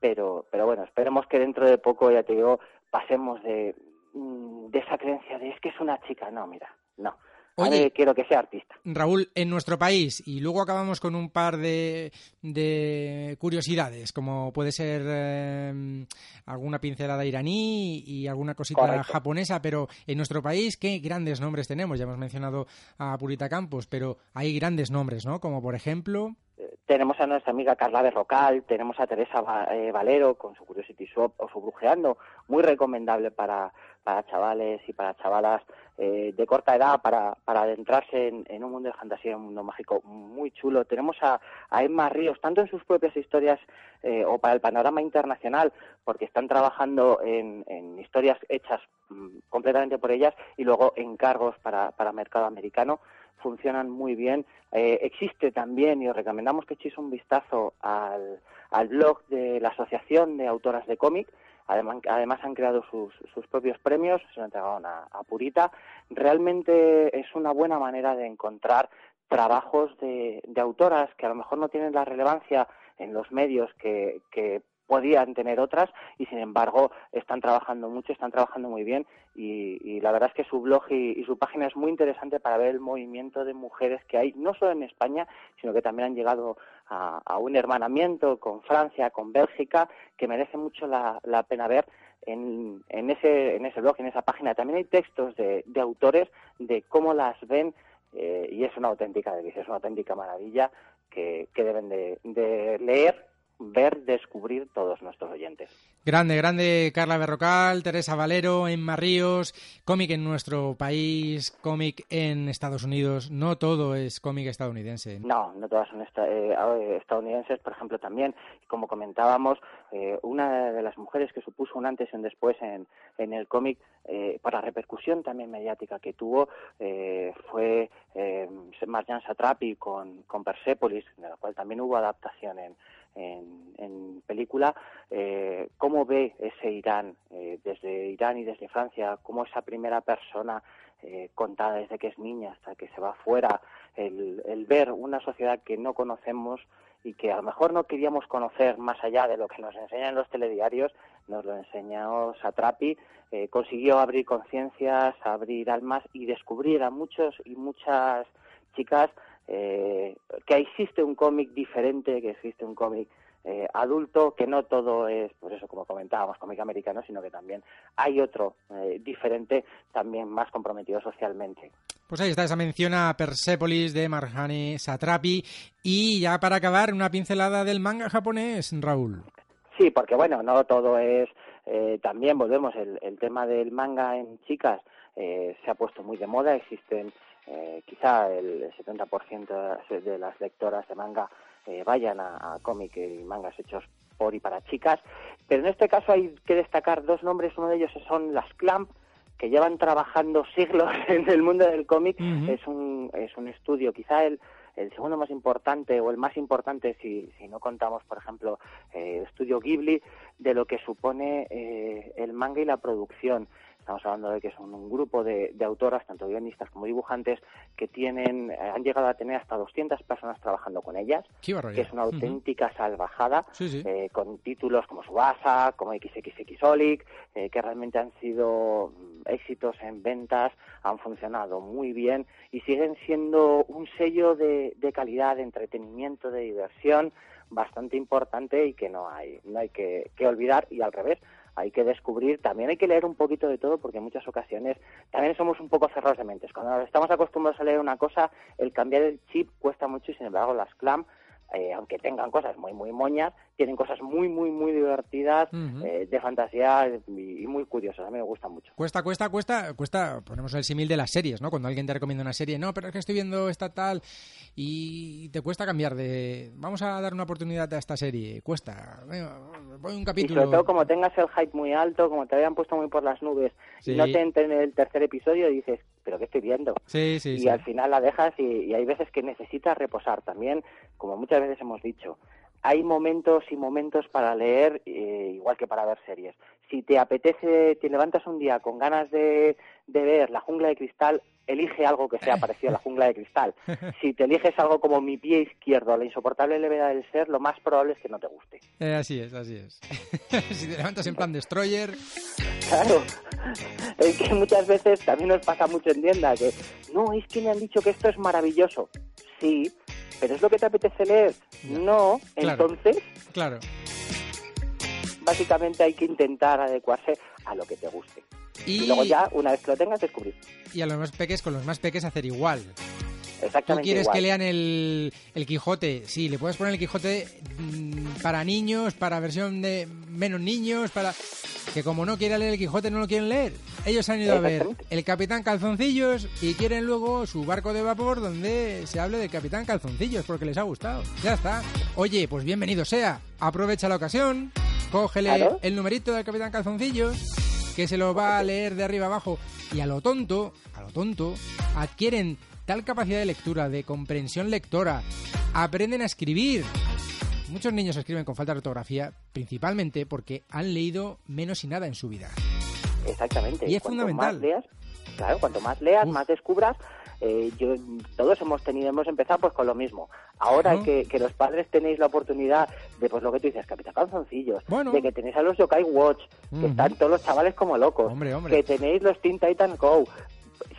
pero, pero bueno, esperemos que dentro de poco, ya te digo, pasemos de, mm, de esa creencia de es que es una chica, no, mira, no, Oye, quiero que sea artista. Raúl, en nuestro país, y luego acabamos con un par de, curiosidades, como puede ser em, alguna pincelada iraní y alguna cosita japonesa, pero en nuestro país, ¿qué grandes nombres tenemos? Ya hemos mencionado a Purita Campos, pero hay grandes nombres, ¿no? Como por ejemplo... Tenemos a nuestra amiga Carla Berrocal, tenemos a Teresa eh, Valero con su Curiosity Swap o su Brujeando, muy recomendable para, para chavales y para chavalas eh, de corta edad para, para adentrarse en, un mundo de fantasía, un mundo mágico muy chulo. Tenemos a, Emma Ríos, tanto en sus propias historias eh, o para el panorama internacional, porque están trabajando en, historias hechas mm, completamente por ellas y luego encargos para, para mercado americano funcionan muy bien. Eh, existe también, y os recomendamos que echéis un vistazo al, al blog de la Asociación de Autoras de Cómic, Además, además han creado sus, sus propios premios, se lo entregaron a, a Purita. Realmente es una buena manera de encontrar trabajos de, de, autoras que a lo mejor no tienen la relevancia en los medios que, que podían tener otras y sin embargo están trabajando mucho, están trabajando muy bien y, la verdad es que su blog y, su página es muy interesante para ver el movimiento de mujeres que hay, no solo en España, sino que también han llegado a, un hermanamiento con Francia, con Bélgica, que merece mucho la, pena ver en, en, ese, en ese blog, en esa página. También hay textos de, autores de cómo las ven eh, y es una auténtica delicia, es una auténtica maravilla que, deben de leer ver, descubrir todos nuestros oyentes. Grande, grande Carla Berrocal, Teresa Valero, Emma Ríos, cómic en nuestro país, cómic en Estados Unidos. No todo es cómic estadounidense. No, no todas son eh, estadounidenses, por ejemplo, también, como comentábamos, eh, una de las mujeres que supuso un antes y un después en, en el cómic, eh, por la repercusión también mediática que tuvo, fue Marjan Satrapi con, con Persepolis, de la cual también hubo adaptación en en, película, eh, cómo ve ese Irán eh, desde Irán y desde Francia, cómo esa primera persona eh, contada desde que es niña hasta que se va fuera, el, el, ver una sociedad que no conocemos y que a lo mejor no queríamos conocer más allá de lo que nos enseñan los telediarios, nos lo enseñó Satrapi, consiguió abrir conciencias, abrir almas y descubrir a muchos y muchas chicas eh, que existe un cómic diferente, que existe un cómic eh, adulto, que no todo es, pues eso, como comentábamos, cómic americano, sino que también hay otro eh, diferente, también más comprometido socialmente. Pues ahí está esa mención a Persepolis de Marjane Satrapi. Y ya para acabar, una pincelada del manga japonés, Raúl. Sí, porque bueno, no todo es. Eh, también volvemos, el, el tema del manga en chicas eh, se ha puesto muy de moda. Existen eh, quizá el 70% de las lectoras de manga eh, vayan a, a cómic y mangas hechos por y para chicas. Pero en este caso hay que destacar dos nombres. Uno de ellos son las Clamp, que llevan trabajando siglos en el mundo del cómic. Es un es un estudio, quizá el el segundo más importante o el más importante si, si no contamos, por ejemplo, eh, el estudio Ghibli, de lo que supone eh, el manga y la producción. Estamos hablando de que son un grupo de, de autoras, tanto guionistas como dibujantes, que tienen, eh, han llegado a tener hasta 200 personas trabajando con ellas, Qué que es una auténtica salvajada, Sí, sí. eh, con títulos como Subasa, como XXXolic, eh, que realmente han sido mm, éxitos en ventas, han funcionado muy bien y siguen siendo un sello de, de calidad, de entretenimiento, de diversión bastante importante y que no hay, no hay que, que olvidar y al revés. Hay que descubrir, también hay que leer un poquito de todo porque en muchas ocasiones también somos un poco cerrados de mentes. Cuando estamos acostumbrados a leer una cosa, el cambiar el chip cuesta mucho y sin embargo las clam eh, aunque tengan cosas muy, muy moñas, tienen cosas muy, muy, muy divertidas, eh, de fantasía y, y muy curiosas. A mí me gustan mucho. Cuesta, cuesta, cuesta, cuesta, ponemos el símil de las series, ¿no? Cuando alguien te recomienda una serie, no, pero es que estoy viendo esta tal y te cuesta cambiar de, vamos a dar una oportunidad a esta serie, cuesta, voy un Y capítulo. sobre todo como tengas el hype muy alto, como te habían puesto muy por las nubes, Sí. y no te entra en el tercer episodio y dices, pero ¿qué estoy viendo? Sí, sí, y al final la dejas y, y hay veces que necesitas reposar también, como muchas veces hemos dicho. Hay momentos y momentos para leer, eh, igual que para ver series. Si te apetece, te levantas un día con ganas de, de ver La Jungla de Cristal, elige algo que sea parecido a La Jungla de Cristal. Si te eliges algo como Mi pie izquierdo, La insoportable levedad del ser, lo más probable es que no te guste. Eh, así es, así es. si te levantas en plan Destroyer, Claro, es que muchas veces también nos pasa mucho en tienda que no, es que me han dicho que esto es maravilloso. Sí, pero es lo que te apetece leer. No, Claro. entonces claro. básicamente hay que intentar adecuarse a lo que te guste. Y, Y, luego ya, una vez que lo tengas, descubrir. y a los más peques, con los más peques hacer igual. ¿Tú Exactamente quieres igual. que lean el, el Quijote? Sí, le puedes poner el Quijote mm, para niños, para versión de menos niños, para... Que como no quieren leer el Quijote, no lo quieren leer. Ellos han ido a ver el Capitán Calzoncillos y quieren luego su barco de vapor donde se hable del Capitán Calzoncillos porque les ha gustado. Ya está. Oye, pues bienvenido sea. Aprovecha la ocasión, cógele Claro. el numerito del Capitán Calzoncillos que se lo va a leer de arriba abajo y a lo tonto, a lo tonto, adquieren tal capacidad de lectura, de comprensión lectora, aprenden a escribir. Muchos niños escriben con falta de ortografía, principalmente porque han leído menos y nada en su vida. Exactamente. Y es Cuanto fundamental. Más leas, claro, cuanto más leas, más descubras. Eh, yo, todos hemos tenido, hemos empezado pues con lo mismo. Ahora que, que los padres tenéis la oportunidad de, pues lo que tú dices, Capitán Calzoncillos, Bueno. de que tenéis a los Yokai Watch, que están todos los chavales como locos, Hombre, hombre. que tenéis los Teen Titan Go,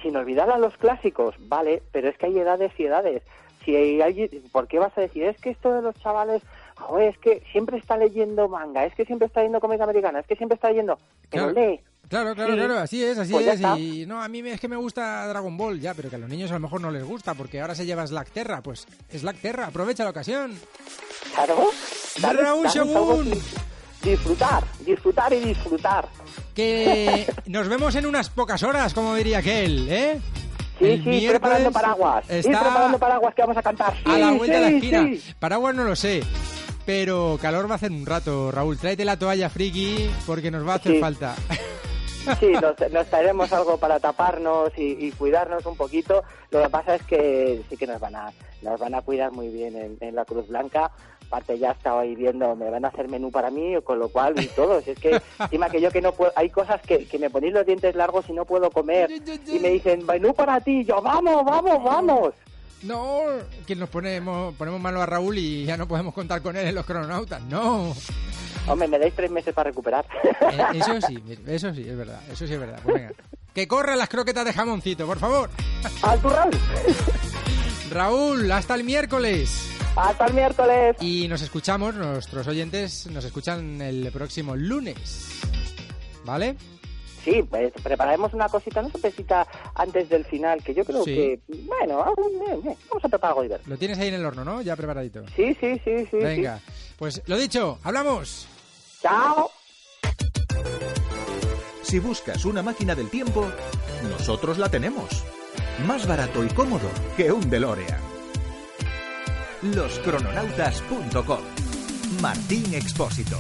sin olvidar a los clásicos, vale, pero es que hay edades y edades. Si hay, alguien- ¿Por qué vas a decir, es que esto de los chavales, joder, es que siempre está leyendo manga, es que siempre está leyendo cómica americana, es que siempre está leyendo... Pero Claro. lee, Claro, claro, Sí. claro, así es, así Pues es. está. Y no, a mí me- es que me gusta Dragon Ball, ya, pero que a los niños a lo mejor no les gusta porque ahora se lleva Slackterra. Pues Slackterra, aprovecha la ocasión. Claro. Raúl algo Según. que- Disfrutar, disfrutar y disfrutar. Que nos vemos en unas pocas horas, como diría aquel, ¿eh? Sí, El sí, preparando paraguas. Está preparando paraguas que vamos a cantar. Sí, a la vuelta de la esquina. sí. Paraguas no lo sé. Pero calor va a hacer un rato, Raúl. Tráete la toalla friki porque nos va a hacer falta. Sí, nos, nos traeremos algo para taparnos y, y cuidarnos un poquito. Lo que pasa es que sí que nos van a, nos van a cuidar muy bien en, en la Cruz Blanca. Aparte ya estaba ahí viendo, me van a hacer menú para mí, con lo cual, y todo. Si es que, encima que yo que no puedo, hay cosas que, que me ponéis los dientes largos y no puedo comer. Y me dicen, menú para ti. Y yo, vamos, vamos, vamos. No, que nos ponemos, ponemos mano a Raúl y ya no podemos contar con él en los crononautas. No. Hombre, me dais tres meses para recuperar. Eh, eso sí, eso sí, es verdad. Eso sí es verdad. Pues venga. Que corran las croquetas de jamoncito, por favor. ¡Al turrón! Raúl, hasta el miércoles. Hasta el miércoles. Y nos escuchamos, nuestros oyentes nos escuchan el próximo lunes. ¿Vale? Sí, pues, prepararemos una cosita, una sorpresita antes del final, que yo creo Sí. que, bueno, eh, eh, vamos a preparar algo divertido. Lo tienes ahí en el horno, ¿no? Ya preparadito. Sí, sí, sí, sí. Venga, pues lo dicho, hablamos. Chao. Si buscas una máquina del tiempo, nosotros la tenemos. Más barato y cómodo que un DeLorean. Loscrononautas.com Martín Expósito.